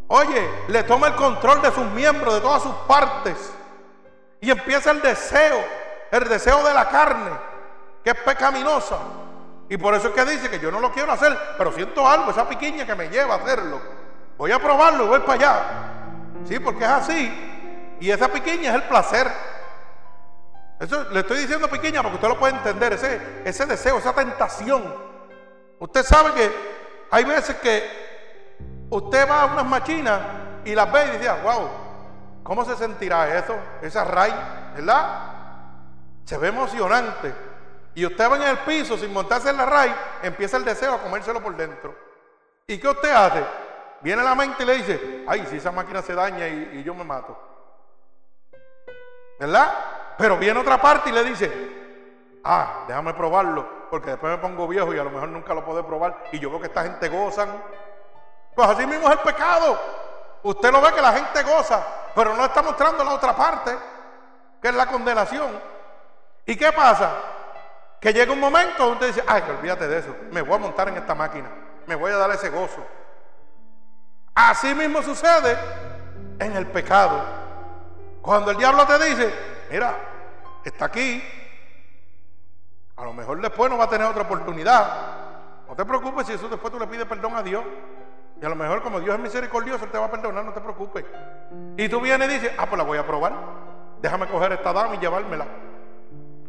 oye, le toma el control de sus miembros, de todas sus partes. Y empieza el deseo el deseo de la carne, que es pecaminosa. Y por eso es que dice que yo no lo quiero hacer, pero siento algo, esa piquiña que me lleva a hacerlo. Voy a probarlo y voy para allá. Sí, porque es así. Y esa piquiña es el placer. Eso le estoy diciendo pequeña porque usted lo puede entender, ese, ese deseo, esa tentación. Usted sabe que hay veces que usted va a unas máquinas y las ve y dice, wow, ¿cómo se sentirá eso? Esa raíz, ¿verdad? Se ve emocionante. Y usted va en el piso sin montarse en la raíz, empieza el deseo a comérselo por dentro. ¿Y qué usted hace? Viene la mente y le dice, ay, si esa máquina se daña y, y yo me mato. ¿Verdad? Pero viene otra parte y le dice, ah, déjame probarlo, porque después me pongo viejo y a lo mejor nunca lo puedo probar. Y yo veo que esta gente gozan. Pues así mismo es el pecado. Usted lo ve que la gente goza, pero no está mostrando la otra parte, que es la condenación. ¿Y qué pasa? Que llega un momento donde usted dice, ay, olvídate de eso, me voy a montar en esta máquina, me voy a dar ese gozo. Así mismo sucede en el pecado. Cuando el diablo te dice, mira, está aquí. A lo mejor después no va a tener otra oportunidad. No te preocupes si eso después tú le pides perdón a Dios. Y a lo mejor como Dios es misericordioso, Él te va a perdonar, no te preocupes. Y tú vienes y dices, ah, pues la voy a probar. Déjame coger esta dama y llevármela.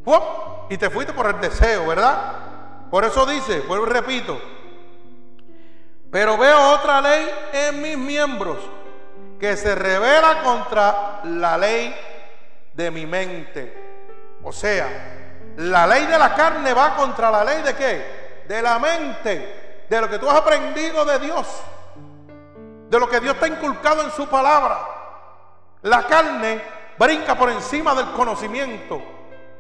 ¡Pum! Y te fuiste por el deseo, ¿verdad? Por eso dice, vuelvo y repito, pero veo otra ley en mis miembros que se revela contra la ley de mi mente. O sea, la ley de la carne va contra la ley de qué? De la mente, de lo que tú has aprendido de Dios, de lo que Dios te ha inculcado en su palabra. La carne brinca por encima del conocimiento,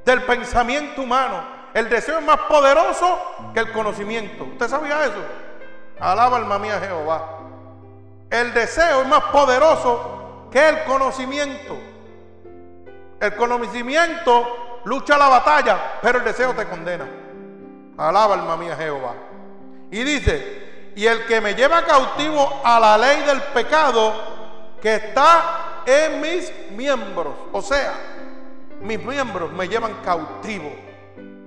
del pensamiento humano. El deseo es más poderoso que el conocimiento. ¿Usted sabía eso? Alaba alma mía Jehová. El deseo es más poderoso que el conocimiento. El conocimiento lucha la batalla, pero el deseo te condena. Alaba alma mía Jehová. Y dice, y el que me lleva cautivo a la ley del pecado que está en mis miembros. O sea, mis miembros me llevan cautivo.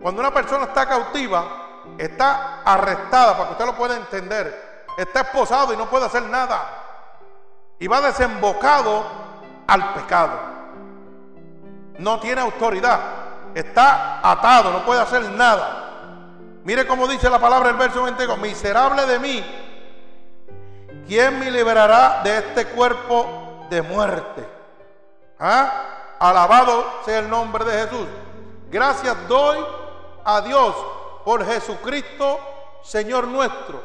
Cuando una persona está cautiva, está arrestada, para que usted lo pueda entender. Está esposado y no puede hacer nada. Y va desembocado al pecado no tiene autoridad, está atado, no puede hacer nada. Mire cómo dice la palabra el verso 22, miserable de mí, ¿quién me liberará de este cuerpo de muerte? ¿Ah? Alabado sea el nombre de Jesús. Gracias doy a Dios por Jesucristo, Señor nuestro.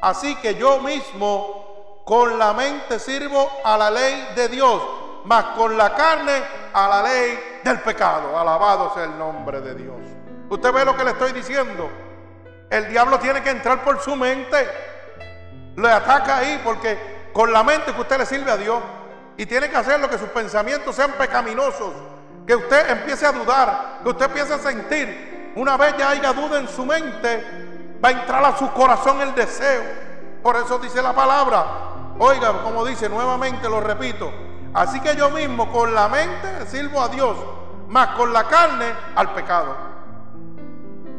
Así que yo mismo con la mente sirvo a la ley de Dios mas con la carne a la ley del pecado. Alabado sea el nombre de Dios. Usted ve lo que le estoy diciendo. El diablo tiene que entrar por su mente. Le ataca ahí porque con la mente que usted le sirve a Dios. Y tiene que hacer lo que sus pensamientos sean pecaminosos. Que usted empiece a dudar. Que usted empiece a sentir. Una vez ya haya duda en su mente, va a entrar a su corazón el deseo. Por eso dice la palabra. Oiga, como dice nuevamente, lo repito Así que yo mismo con la mente sirvo a Dios, más con la carne al pecado.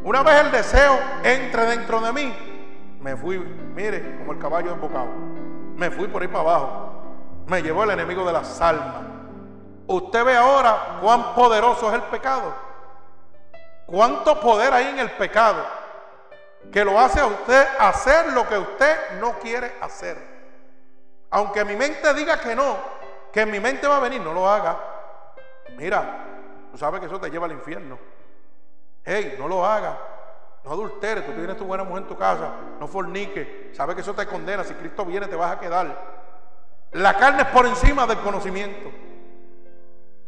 Una vez el deseo entre dentro de mí, me fui, mire, como el caballo embocado. Me fui por ahí para abajo. Me llevó el enemigo de las almas. Usted ve ahora cuán poderoso es el pecado. Cuánto poder hay en el pecado que lo hace a usted hacer lo que usted no quiere hacer. Aunque mi mente diga que no, que en mi mente va a venir, no lo haga. Mira, tú sabes que eso te lleva al infierno. Hey, no lo haga. No adulteres, tú tienes tu buena mujer en tu casa. No forniques. Sabes que eso te condena. Si Cristo viene, te vas a quedar. La carne es por encima del conocimiento.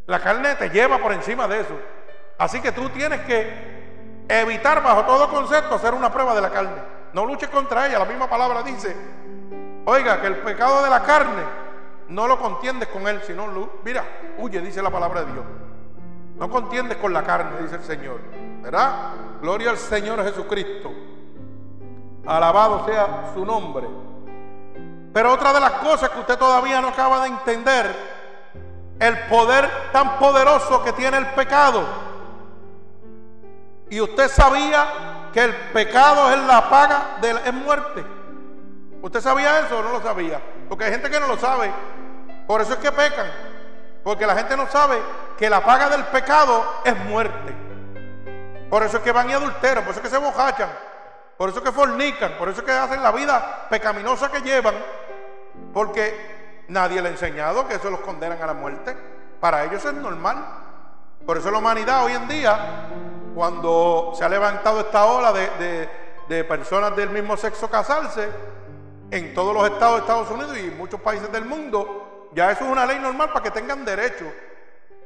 La carne te lleva por encima de eso. Así que tú tienes que evitar bajo todo concepto hacer una prueba de la carne. No luches contra ella. La misma palabra dice, oiga, que el pecado de la carne no lo contiendes con él, sino, mira, huye, dice la palabra de Dios. No contiendes con la carne, dice el Señor. ¿Verdad? Gloria al Señor Jesucristo. Alabado sea su nombre. Pero otra de las cosas que usted todavía no acaba de entender, el poder tan poderoso que tiene el pecado, Y usted sabía que el pecado es la paga de la, es muerte. ¿Usted sabía eso o no lo sabía? Porque hay gente que no lo sabe. Por eso es que pecan. Porque la gente no sabe que la paga del pecado es muerte. Por eso es que van y adulteran, por eso es que se bojachan, por eso es que fornican, por eso es que hacen la vida pecaminosa que llevan. Porque nadie le ha enseñado que eso los condenan a la muerte. Para ellos es normal. Por eso la humanidad hoy en día, cuando se ha levantado esta ola de, de personas del mismo sexo casarse, en todos los estados de Estados Unidos y muchos países del mundo, ya eso es una ley normal para que tengan derecho.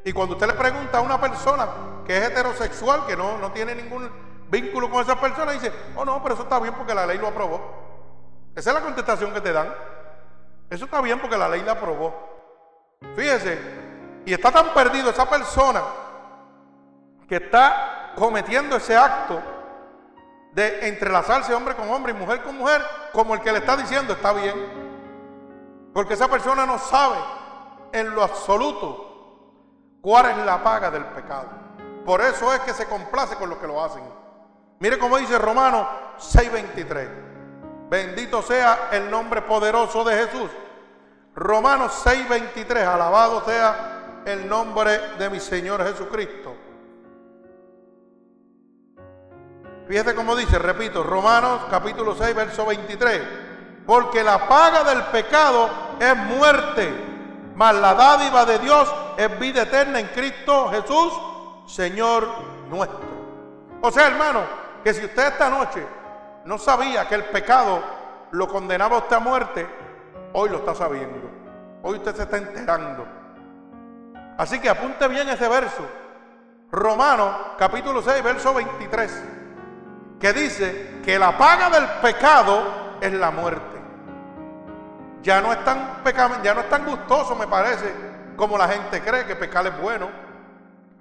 Y cuando usted le pregunta a una persona que es heterosexual, que no, no tiene ningún vínculo con esa persona, dice, oh no, pero eso está bien porque la ley lo aprobó. Esa es la contestación que te dan. Eso está bien porque la ley la aprobó. Fíjese, y está tan perdido esa persona que está cometiendo ese acto de entrelazarse hombre con hombre y mujer con mujer, como el que le está diciendo está bien. Porque esa persona no sabe en lo absoluto cuál es la paga del pecado. Por eso es que se complace con los que lo hacen. Mire cómo dice Romano 6:23. Bendito sea el nombre poderoso de Jesús. Romanos 6:23. Alabado sea el nombre de mi Señor Jesucristo. Fíjate cómo dice, repito, Romanos capítulo 6, verso 23. Porque la paga del pecado es muerte, mas la dádiva de Dios es vida eterna en Cristo Jesús, Señor nuestro. O sea, hermano, que si usted esta noche no sabía que el pecado lo condenaba a usted a muerte, hoy lo está sabiendo. Hoy usted se está enterando. Así que apunte bien ese verso. Romanos capítulo 6, verso 23 que dice que la paga del pecado es la muerte. Ya no es tan ya no es tan gustoso, me parece, como la gente cree que pecar es bueno.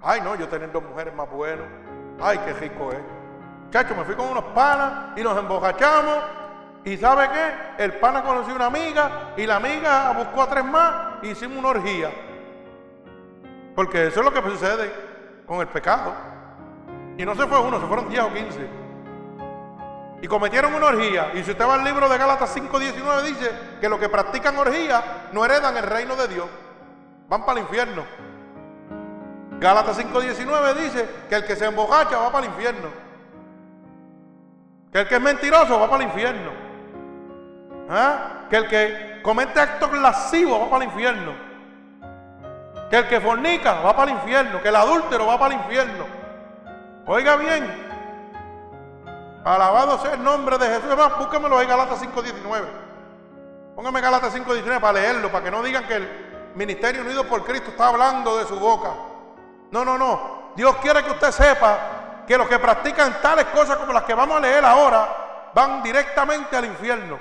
Ay, no, yo tener dos mujeres más buenas. Ay, qué rico es. Chacho, me fui con unos panas y nos embojachamos. Y ¿sabe qué? El pana conoció una amiga y la amiga buscó a tres más y hicimos una orgía. Porque eso es lo que sucede con el pecado. Y no se fue uno, se fueron diez o quince y cometieron una orgía. Y si usted va al libro de Gálatas 5:19 dice que los que practican orgía no heredan el reino de Dios, van para el infierno. Gálatas 5:19 dice que el que se embojacha va para el infierno. Que el que es mentiroso va para el infierno. ¿Ah? Que el que comete actos lascivos va para el infierno. Que el que fornica va para el infierno. Que el adúltero va para el infierno. Oiga bien, Alabado sea el nombre de Jesús. Además, búsquemelo en Galatas 5.19. Póngame Galatas 5.19 para leerlo, para que no digan que el ministerio unido por Cristo está hablando de su boca. No, no, no. Dios quiere que usted sepa que los que practican tales cosas como las que vamos a leer ahora van directamente al infierno.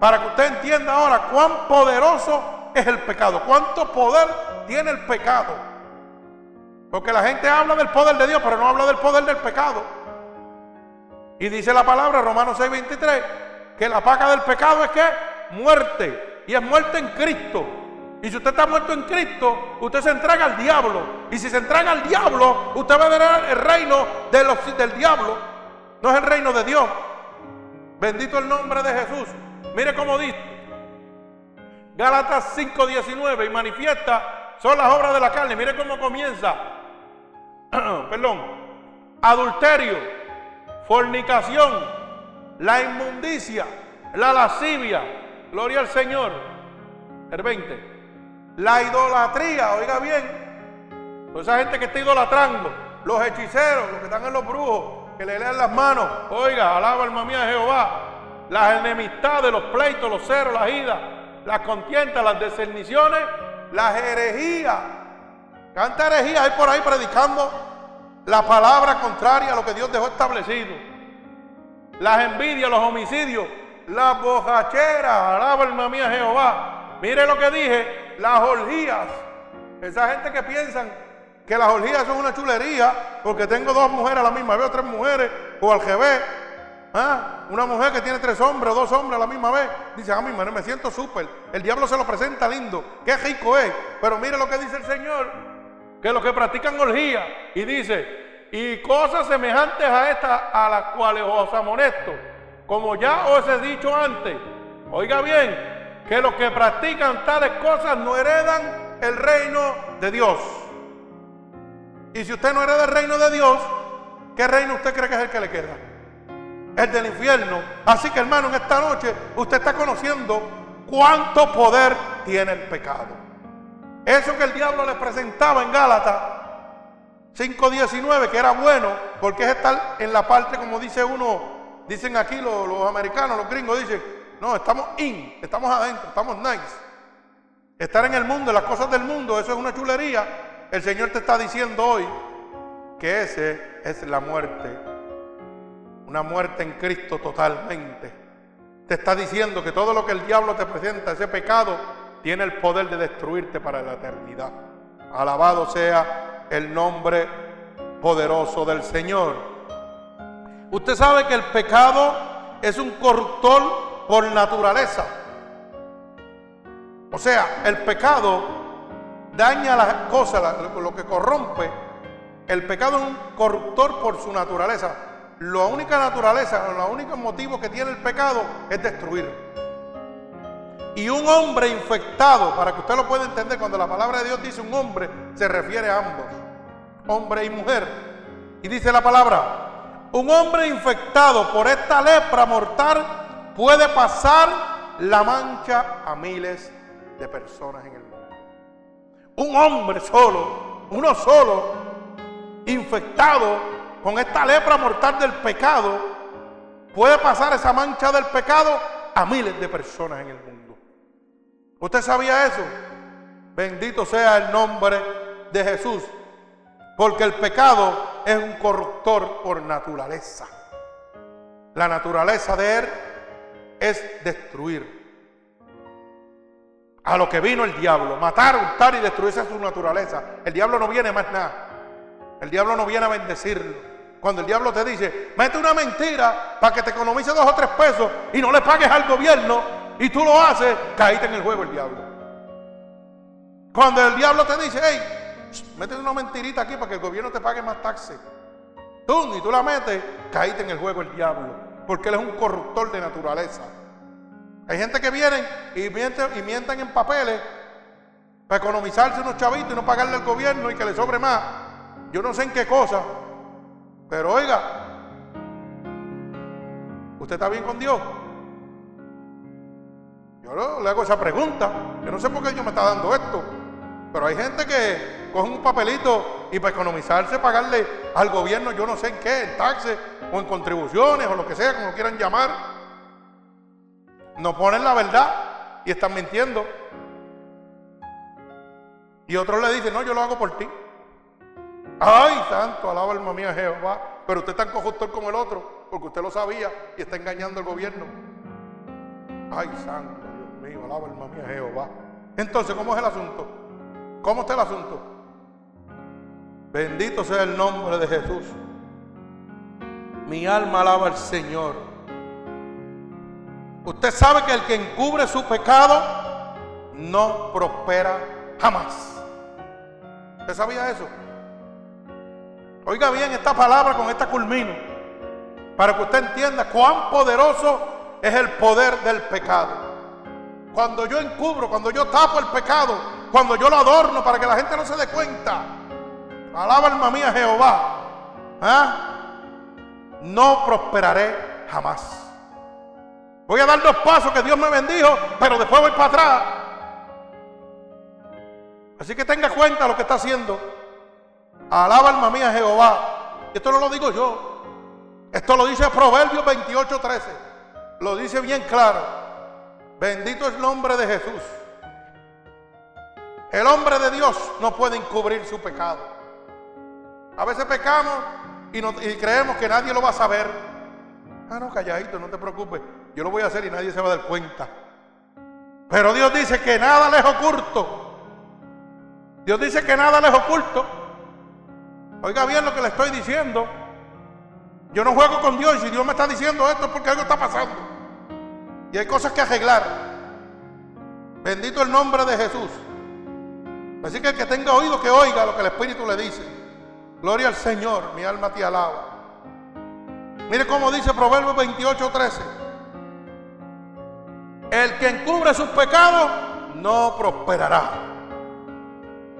Para que usted entienda ahora cuán poderoso es el pecado, cuánto poder tiene el pecado. Porque la gente habla del poder de Dios, pero no habla del poder del pecado. Y dice la palabra, Romanos 6:23, que la paga del pecado es que muerte. Y es muerte en Cristo. Y si usted está muerto en Cristo, usted se entrega al diablo. Y si se entrega al diablo, usted va a ver el reino de los, del diablo. No es el reino de Dios. Bendito el nombre de Jesús. Mire cómo dice. Gálatas 5:19 y manifiesta son las obras de la carne. Mire cómo comienza. Perdón. Adulterio fornicación, la inmundicia, la lascivia, gloria al Señor. El 20. La idolatría, oiga bien, toda esa gente que está idolatrando, los hechiceros, los que están en los brujos, que le lean las manos, oiga, alaba alma mía Jehová, las enemistades, los pleitos, los ceros, las idas, las contiendas, las deserniciones, las herejías. Canta herejías ahí por ahí predicando la palabra contraria a lo que Dios dejó establecido. Las envidias, los homicidios, las bojacheras, alaba alma mía Jehová. Mire lo que dije, las orgías. Esa gente que piensan que las orgías son una chulería porque tengo dos mujeres a la misma vez, o tres mujeres, o al revés. ¿Ah? Una mujer que tiene tres hombres o dos hombres a la misma vez. Dice, a mí me siento súper. El diablo se lo presenta lindo. Qué rico es. Pero mire lo que dice el Señor que los que practican orgía, y dice, y cosas semejantes a estas a las cuales os amonesto, como ya os he dicho antes. Oiga bien, que los que practican tales cosas no heredan el reino de Dios. Y si usted no hereda el reino de Dios, ¿qué reino usted cree que es el que le queda? El del infierno. Así que hermano, en esta noche usted está conociendo cuánto poder tiene el pecado. Eso que el diablo le presentaba en Gálatas 5.19, que era bueno, porque es estar en la parte, como dice uno, dicen aquí los, los americanos, los gringos, dicen, no, estamos in, estamos adentro, estamos nice. Estar en el mundo, en las cosas del mundo, eso es una chulería. El Señor te está diciendo hoy que ese es la muerte. Una muerte en Cristo totalmente. Te está diciendo que todo lo que el diablo te presenta, ese pecado, tiene el poder de destruirte para la eternidad. Alabado sea el nombre poderoso del Señor. Usted sabe que el pecado es un corruptor por naturaleza. O sea, el pecado daña las cosas, lo que corrompe. El pecado es un corruptor por su naturaleza. La única naturaleza, el único motivo que tiene el pecado es destruir. Y un hombre infectado, para que usted lo pueda entender, cuando la palabra de Dios dice un hombre, se refiere a ambos, hombre y mujer. Y dice la palabra, un hombre infectado por esta lepra mortal puede pasar la mancha a miles de personas en el mundo. Un hombre solo, uno solo, infectado con esta lepra mortal del pecado, puede pasar esa mancha del pecado a miles de personas en el mundo. ¿Usted sabía eso? Bendito sea el nombre de Jesús. Porque el pecado es un corruptor por naturaleza. La naturaleza de él es destruir. A lo que vino el diablo, matar, hurtar y destruirse a su naturaleza. El diablo no viene más nada. El diablo no viene a bendecirlo. Cuando el diablo te dice, mete una mentira para que te economice dos o tres pesos y no le pagues al gobierno, y tú lo haces, caíste en el juego el diablo. Cuando el diablo te dice, hey, métete una mentirita aquí para que el gobierno te pague más taxes. Tú, y tú la metes, caíste en el juego el diablo. Porque él es un corruptor de naturaleza. Hay gente que viene y mienten, y mientan en papeles para economizarse unos chavitos y no pagarle al gobierno y que le sobre más. Yo no sé en qué cosa. Pero oiga, ¿usted está bien con Dios? Yo le hago esa pregunta. Yo no sé por qué Dios me está dando esto. Pero hay gente que coge un papelito y para economizarse, pagarle al gobierno, yo no sé en qué, en taxes o en contribuciones o lo que sea, como quieran llamar. No ponen la verdad y están mintiendo. Y otros le dicen, no, yo lo hago por ti. Ay, santo, alaba alma mía Jehová. Pero usted es tan corruptor como el otro, porque usted lo sabía y está engañando al gobierno. Ay, santo alaba alma mía Jehová. Entonces, ¿cómo es el asunto? ¿Cómo está el asunto? Bendito sea el nombre de Jesús. Mi alma alaba al Señor. Usted sabe que el que encubre su pecado no prospera jamás. ¿Usted sabía eso? Oiga bien esta palabra con esta culmino. Para que usted entienda cuán poderoso es el poder del pecado. Cuando yo encubro, cuando yo tapo el pecado, cuando yo lo adorno para que la gente no se dé cuenta. Alaba alma mía Jehová. ¿ah? No prosperaré jamás. Voy a dar dos pasos que Dios me bendijo, pero después voy para atrás. Así que tenga cuenta lo que está haciendo. Alaba alma mía Jehová. Esto no lo digo yo. Esto lo dice Proverbios 28:13. Lo dice bien claro. Bendito es el nombre de Jesús. El hombre de Dios no puede encubrir su pecado. A veces pecamos y, creemos que nadie lo va a saber. Ah, no, calladito, no te preocupes. Yo lo voy a hacer y nadie se va a dar cuenta. Pero Dios dice que nada les oculto. Dios dice que nada les oculto. Oiga bien lo que le estoy diciendo. Yo no juego con Dios y si Dios me está diciendo esto es porque algo está pasando. Y hay cosas que arreglar. Bendito el nombre de Jesús. Así que el que tenga oído que oiga lo que el Espíritu le dice. Gloria al Señor, mi alma te alaba. Mire cómo dice Proverbios 28, 13. El que encubre sus pecados no prosperará.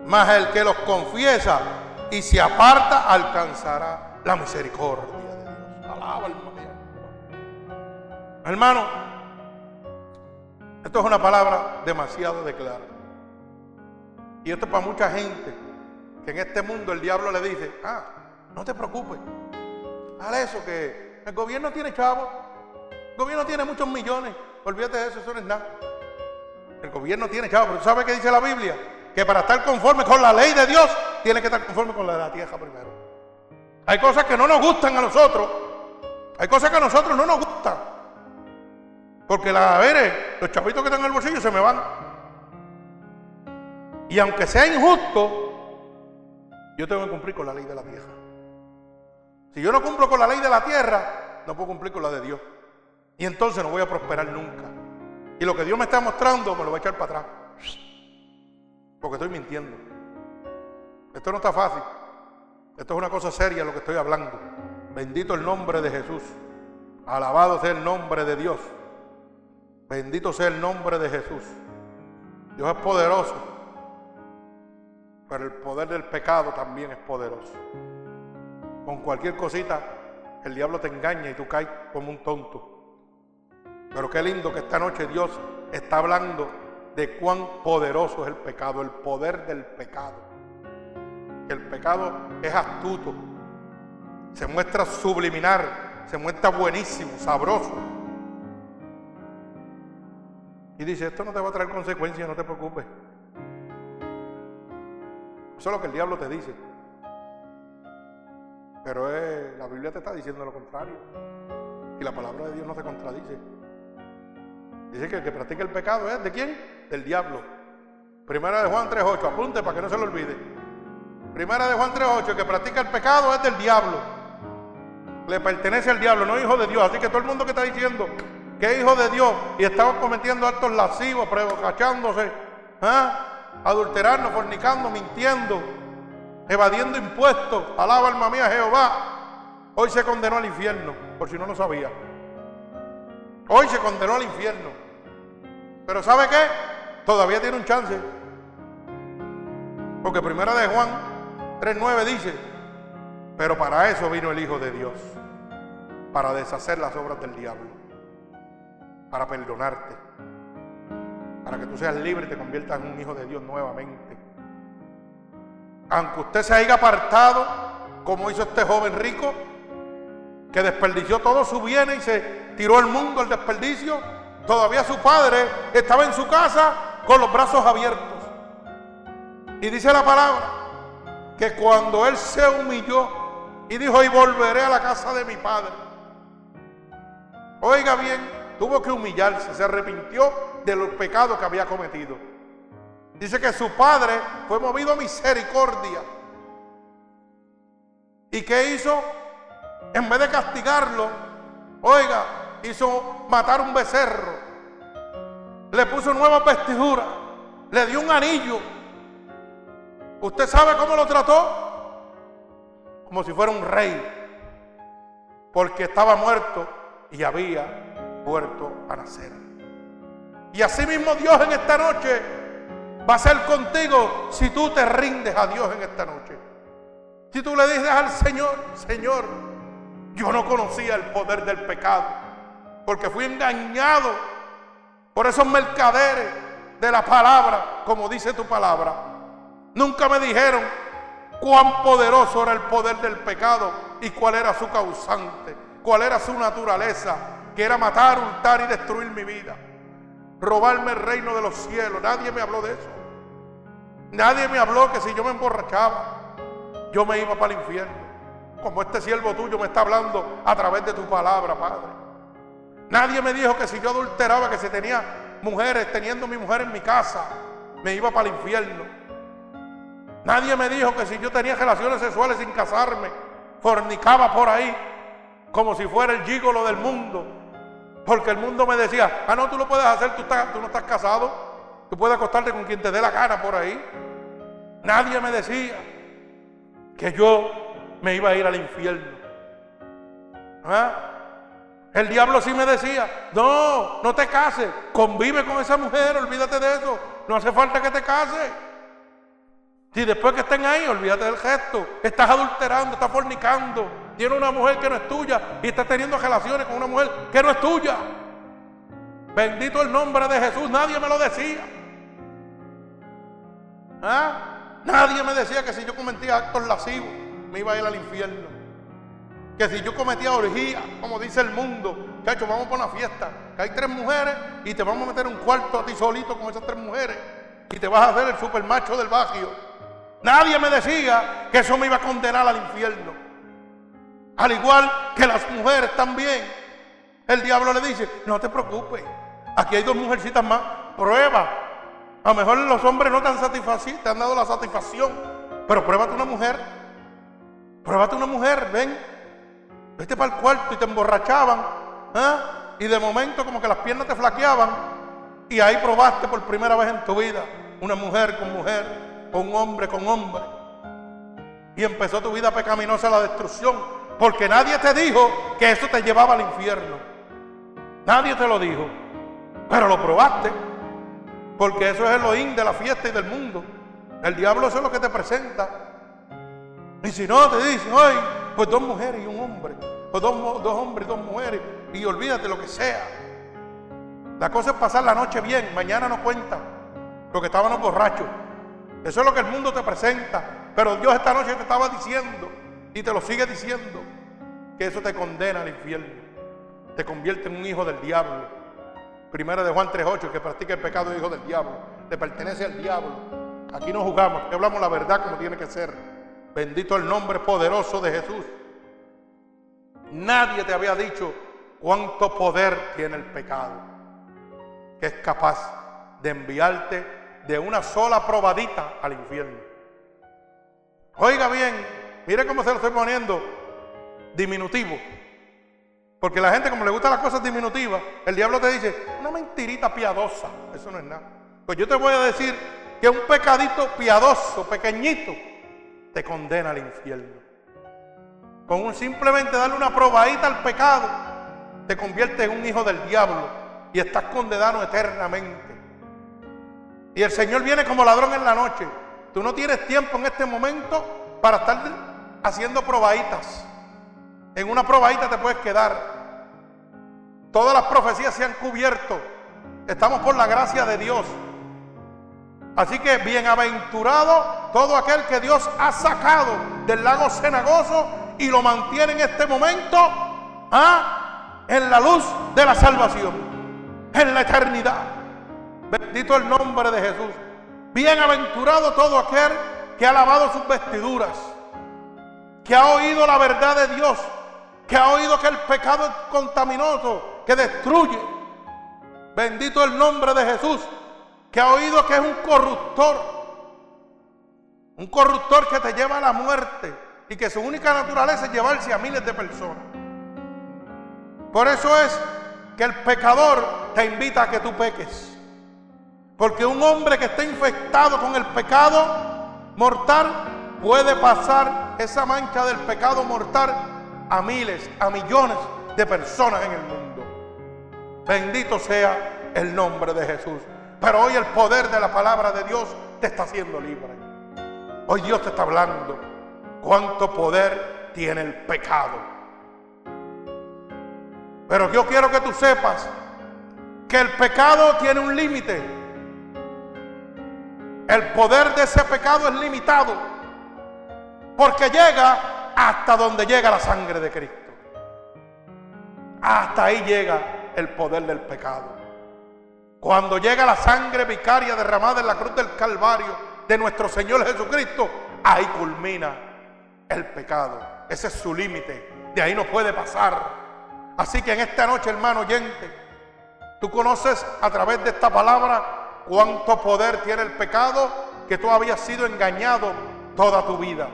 Mas el que los confiesa y se aparta alcanzará la misericordia de Dios. Alaba alma Hermano, esto es una palabra demasiado de clara. Y esto es para mucha gente que en este mundo el diablo le dice, ah, no te preocupes, haz eso que el gobierno tiene chavos, el gobierno tiene muchos millones, olvídate de eso, eso no es nada. El gobierno tiene chavos, pero ¿tú sabes qué dice la Biblia? Que para estar conforme con la ley de Dios, tiene que estar conforme con la de la tierra primero. Hay cosas que no nos gustan a nosotros, hay cosas que a nosotros no nos gustan. Porque la, ver, los chavitos que están en el bolsillo se me van. Y aunque sea injusto, yo tengo que cumplir con la ley de la tierra. Si yo no cumplo con la ley de la tierra, no puedo cumplir con la de Dios. Y entonces no voy a prosperar nunca. Y lo que Dios me está mostrando me lo voy a echar para atrás. Porque estoy mintiendo. Esto no está fácil. Esto es una cosa seria lo que estoy hablando. Bendito el nombre de Jesús. Alabado sea el nombre de Dios. Bendito sea el nombre de Jesús. Dios es poderoso, pero el poder del pecado también es poderoso. Con cualquier cosita, el diablo te engaña y tú caes como un tonto. Pero qué lindo que esta noche Dios está hablando de cuán poderoso es el pecado, el poder del pecado. El pecado es astuto, se muestra subliminar, se muestra buenísimo, sabroso. Y dice, esto no te va a traer consecuencias, no te preocupes. Eso es lo que el diablo te dice. Pero la Biblia te está diciendo lo contrario. Y la palabra de Dios no se contradice. Dice que el que practica el pecado es de quién? Del diablo. Primera de Juan 3.8, apunte para que no se lo olvide. Primera de Juan 3.8, el que practica el pecado es del diablo. Le pertenece al diablo, no hijo de Dios. Así que todo el mundo que está diciendo, que hijo de Dios y estaba cometiendo actos lascivos, provocándose, ¿ah? adulterando, fornicando, mintiendo, evadiendo impuestos, alaba alma mía Jehová, hoy se condenó al infierno, por si no lo sabía. Hoy se condenó al infierno. Pero ¿sabe qué? Todavía tiene un chance. Porque primera de Juan 3.9 dice, pero para eso vino el Hijo de Dios, para deshacer las obras del diablo para perdonarte, para que tú seas libre y te conviertas en un hijo de Dios nuevamente. Aunque usted se haya apartado, como hizo este joven rico, que desperdició todo su bien y se tiró el mundo al desperdicio, todavía su padre estaba en su casa con los brazos abiertos. Y dice la palabra que cuando él se humilló y dijo, y volveré a la casa de mi padre. Oiga bien, tuvo que humillarse, se arrepintió de los pecados que había cometido. Dice que su padre fue movido a misericordia. ¿Y qué hizo? En vez de castigarlo, oiga, hizo matar un becerro. Le puso nueva vestidura. Le dio un anillo. ¿Usted sabe cómo lo trató? Como si fuera un rey. Porque estaba muerto y había vuelto a nacer. Y así mismo Dios en esta noche va a ser contigo si tú te rindes a Dios en esta noche. Si tú le dices al Señor, Señor, yo no conocía el poder del pecado, porque fui engañado por esos mercaderes de la palabra, como dice tu palabra. Nunca me dijeron cuán poderoso era el poder del pecado y cuál era su causante, cuál era su naturaleza, que era matar, hurtar y destruir mi vida. Robarme el reino de los cielos. Nadie me habló de eso. Nadie me habló que si yo me emborrachaba, yo me iba para el infierno. Como este siervo tuyo me está hablando a través de tu palabra, Padre. Nadie me dijo que si yo adulteraba, que si tenía mujeres, teniendo mi mujer en mi casa, me iba para el infierno. Nadie me dijo que si yo tenía relaciones sexuales sin casarme, fornicaba por ahí, como si fuera el gigolo del mundo, porque el mundo me decía, ah, no, tú lo puedes hacer, tú, no estás casado, tú puedes acostarte con quien te dé la gana por ahí. Nadie me decía que yo me iba a ir al infierno. ¿Ah? El diablo sí me decía, no, no te cases, convive con esa mujer, olvídate de eso, no hace falta que te cases. Si después que estén ahí, olvídate del gesto, estás adulterando, estás fornicando, tiene una mujer que no es tuya y estás teniendo relaciones con una mujer que no es tuya. Bendito el nombre de Jesús, nadie me lo decía. ¿Ah? Nadie me decía que si yo cometía actos lascivos me iba a ir al infierno. Que si yo cometía orgía, como dice el mundo, chacho, vamos por una fiesta, que hay tres mujeres y te vamos a meter un cuarto a ti solito con esas tres mujeres y te vas a hacer el super macho del barrio. Nadie me decía que eso me iba a condenar al infierno. Al igual que las mujeres también. El diablo le dice, no te preocupes, aquí hay dos mujercitas más, prueba. A lo mejor los hombres no te han te han dado la satisfacción, pero pruébate una mujer. Pruébate una mujer, ven, Vete para el cuarto y te emborrachaban. ¿eh? Y de momento como que las piernas te flaqueaban. Y ahí probaste por primera vez en tu vida una mujer con mujer, con hombre con hombre. Y empezó tu vida pecaminosa la destrucción. Porque nadie te dijo que eso te llevaba al infierno. Nadie te lo dijo. Pero lo probaste. Porque eso es el oín de la fiesta y del mundo. El diablo eso es lo que te presenta. Y si no, te dice, hoy, pues dos mujeres y un hombre. O dos, dos hombres y dos mujeres. Y olvídate lo que sea. La cosa es pasar la noche bien. Mañana no cuenta. Porque estábamos borrachos. Eso es lo que el mundo te presenta. Pero Dios esta noche te estaba diciendo. Y te lo sigue diciendo. Que eso te condena al infierno. Te convierte en un hijo del diablo. Primera de Juan 3.8. Que practica el pecado es hijo del diablo. Le pertenece al diablo. Aquí no jugamos. Aquí hablamos la verdad como tiene que ser. Bendito el nombre poderoso de Jesús. Nadie te había dicho cuánto poder tiene el pecado, que es capaz de enviarte de una sola probadita al infierno. Oiga bien, mire cómo se lo estoy poniendo diminutivo. Porque la gente, como le gustan las cosas diminutivas, el diablo te dice, una mentirita piadosa, eso no es nada. Pues yo te voy a decir que un pecadito piadoso, pequeñito, te condena al infierno. Con un simplemente darle una probadita al pecado, te convierte en un hijo del diablo y estás condenado eternamente. Y el Señor viene como ladrón en la noche. Tú no tienes tiempo en este momento para estar haciendo probaditas. En una probadita te puedes quedar. Todas las profecías se han cubierto. Estamos por la gracia de Dios. Así que bienaventurado todo aquel que Dios ha sacado del lago cenagoso y lo mantiene en este momento ¿ah? en la luz de la salvación, en la eternidad. Bendito el nombre de Jesús. Bienaventurado todo aquel que ha lavado sus vestiduras, que ha oído la verdad de Dios, que ha oído que el pecado es contaminoso, que destruye. Bendito el nombre de Jesús que ha oído que es un corruptor, un corruptor que te lleva a la muerte y que su única naturaleza es llevarse a miles de personas. Por eso es que el pecador te invita a que tú peques. Porque un hombre que está infectado con el pecado mortal puede pasar esa mancha del pecado mortal a miles, a millones de personas en el mundo. Bendito sea el nombre de Jesús. Pero hoy el poder de la palabra de Dios te está haciendo libre. Hoy Dios te está hablando cuánto poder tiene el pecado. Pero yo quiero que tú sepas que el pecado tiene un límite. El poder de ese pecado es limitado. Porque llega hasta donde llega la sangre de Cristo. Hasta ahí llega el poder del pecado. Cuando llega la sangre vicaria derramada en la cruz del Calvario de nuestro Señor Jesucristo, ahí culmina el pecado. Ese es su límite. De ahí no puede pasar. Así que en esta noche, hermano oyente, tú conoces a través de esta palabra cuánto poder tiene el pecado que tú habías sido engañado toda tu vida.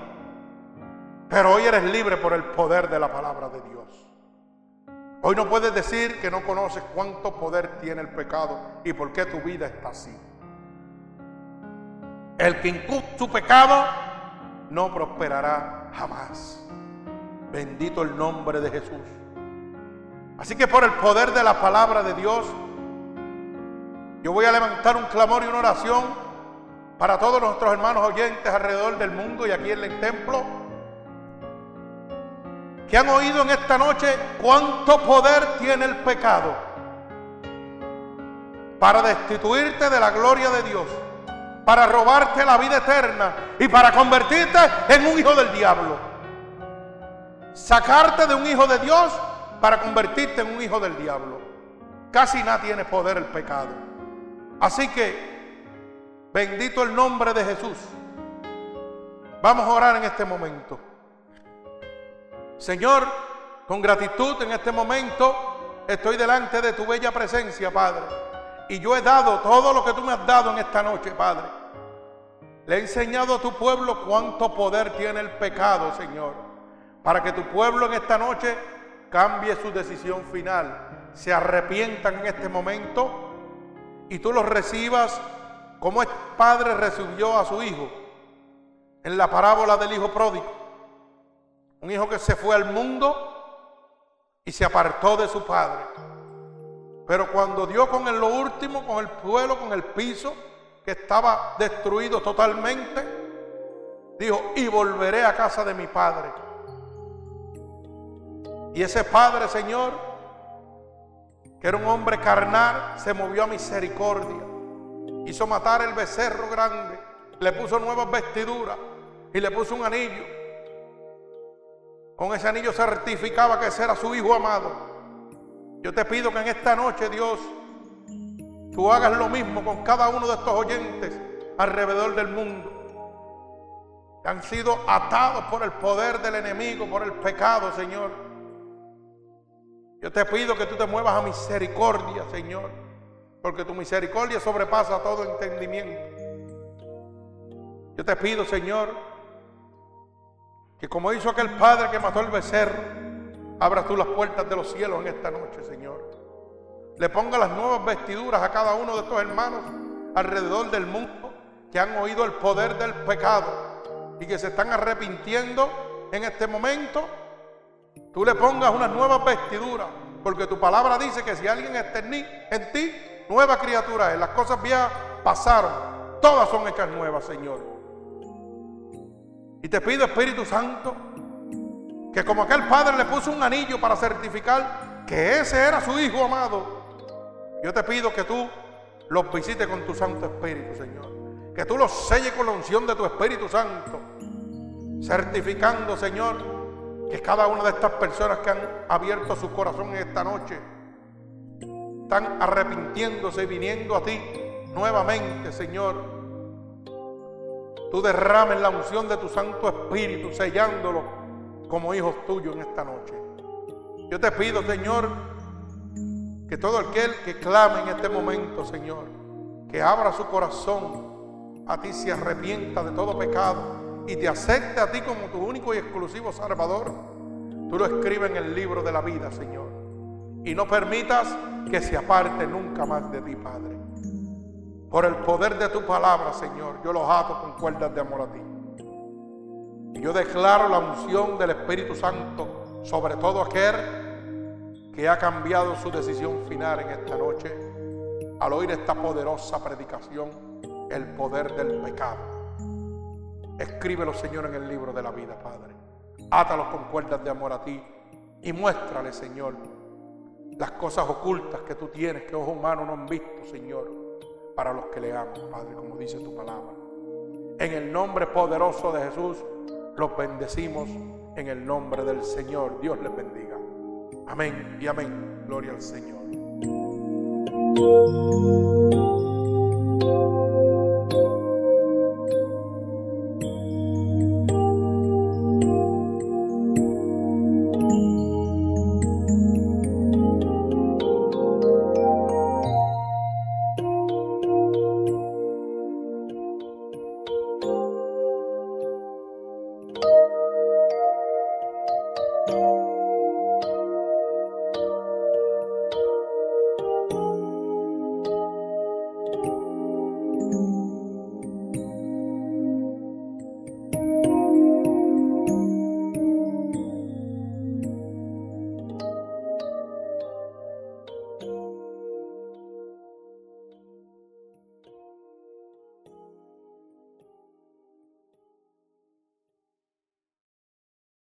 Pero hoy eres libre por el poder de la palabra de Dios. Hoy no puedes decir que no conoces cuánto poder tiene el pecado y por qué tu vida está así. El que incumple su pecado no prosperará jamás. Bendito el nombre de Jesús. Así que por el poder de la palabra de Dios, yo voy a levantar un clamor y una oración para todos nuestros hermanos oyentes alrededor del mundo y aquí en el templo, que han oído en esta noche cuánto poder tiene el pecado para destituirte de la gloria de Dios, para robarte la vida eterna y para convertirte en un hijo del diablo. Sacarte de un hijo de Dios para convertirte en un hijo del diablo. Casi nada tiene poder el pecado. Así que, bendito el nombre de Jesús. Vamos a orar en este momento. Señor, con gratitud en este momento estoy delante de tu bella presencia, Padre. Y yo he dado todo lo que tú me has dado en esta noche, Padre. Le he enseñado a tu pueblo cuánto poder tiene el pecado, Señor. Para que tu pueblo en esta noche cambie su decisión final. Se arrepientan en este momento y tú los recibas como el padre recibió a su hijo en la parábola del hijo pródigo. Un hijo que se fue al mundo y se apartó de su padre. Pero cuando dio con lo último, con el suelo, con el piso, que estaba destruido totalmente, dijo, y volveré a casa de mi padre. Y ese padre, Señor, que era un hombre carnal, se movió a misericordia. Hizo matar el becerro grande, le puso nuevas vestiduras y le puso un anillo. Con ese anillo certificaba que ese era su hijo amado. Yo te pido que en esta noche, Dios, tú hagas lo mismo con cada uno de estos oyentes alrededor del mundo. Que han sido atados por el poder del enemigo, por el pecado, Señor yo te pido que tú te muevas a misericordia, Señor, porque tu misericordia sobrepasa todo entendimiento. Yo te pido, Señor, que como hizo aquel padre que mató el becerro, abras tú las puertas de los cielos en esta noche, Señor. Le ponga las nuevas vestiduras a cada uno de estos hermanos alrededor del mundo que han oído el poder del pecado y que se están arrepintiendo en este momento tú le pongas unas nuevas vestiduras, porque tu palabra dice que si alguien está en ti, nueva criatura es. Las cosas viejas pasaron, todas son hechas nuevas, Señor. Y te pido, Espíritu Santo, que como aquel padre le puso un anillo para certificar que ese era su hijo amado, yo te pido que tú los visites con tu Santo Espíritu, Señor. Que tú los selles con la unción de tu Espíritu Santo, certificando, Señor, que cada una de estas personas que han abierto su corazón en esta noche están arrepintiéndose y viniendo a ti nuevamente, Señor. Tú derrames la unción de tu Santo Espíritu, sellándolo como hijos tuyos en esta noche. Yo te pido, Señor, que todo aquel que clame en este momento, Señor, que abra su corazón a ti, se arrepienta de todo pecado y te acepte a ti como tu único y exclusivo Salvador, tú lo escribes en el libro de la vida, Señor. Y no permitas que se aparte nunca más de ti, Padre. Por el poder de tu palabra, Señor, yo los ato con cuerdas de amor a ti. Y yo declaro la unción del Espíritu Santo sobre todo aquel que ha cambiado su decisión final en esta noche al oír esta poderosa predicación, el poder del pecado. Escríbelo, Señor, en el libro de la vida, Padre. Átalos con cuerdas de amor a ti y muéstrale, Señor, las cosas ocultas que tú tienes que ojos humanos no han visto, Señor, para los que le aman, Padre, como dice tu palabra. En el nombre poderoso de Jesús, los bendecimos en el nombre del Señor. Dios les bendiga. Amén y amén. Gloria al Señor.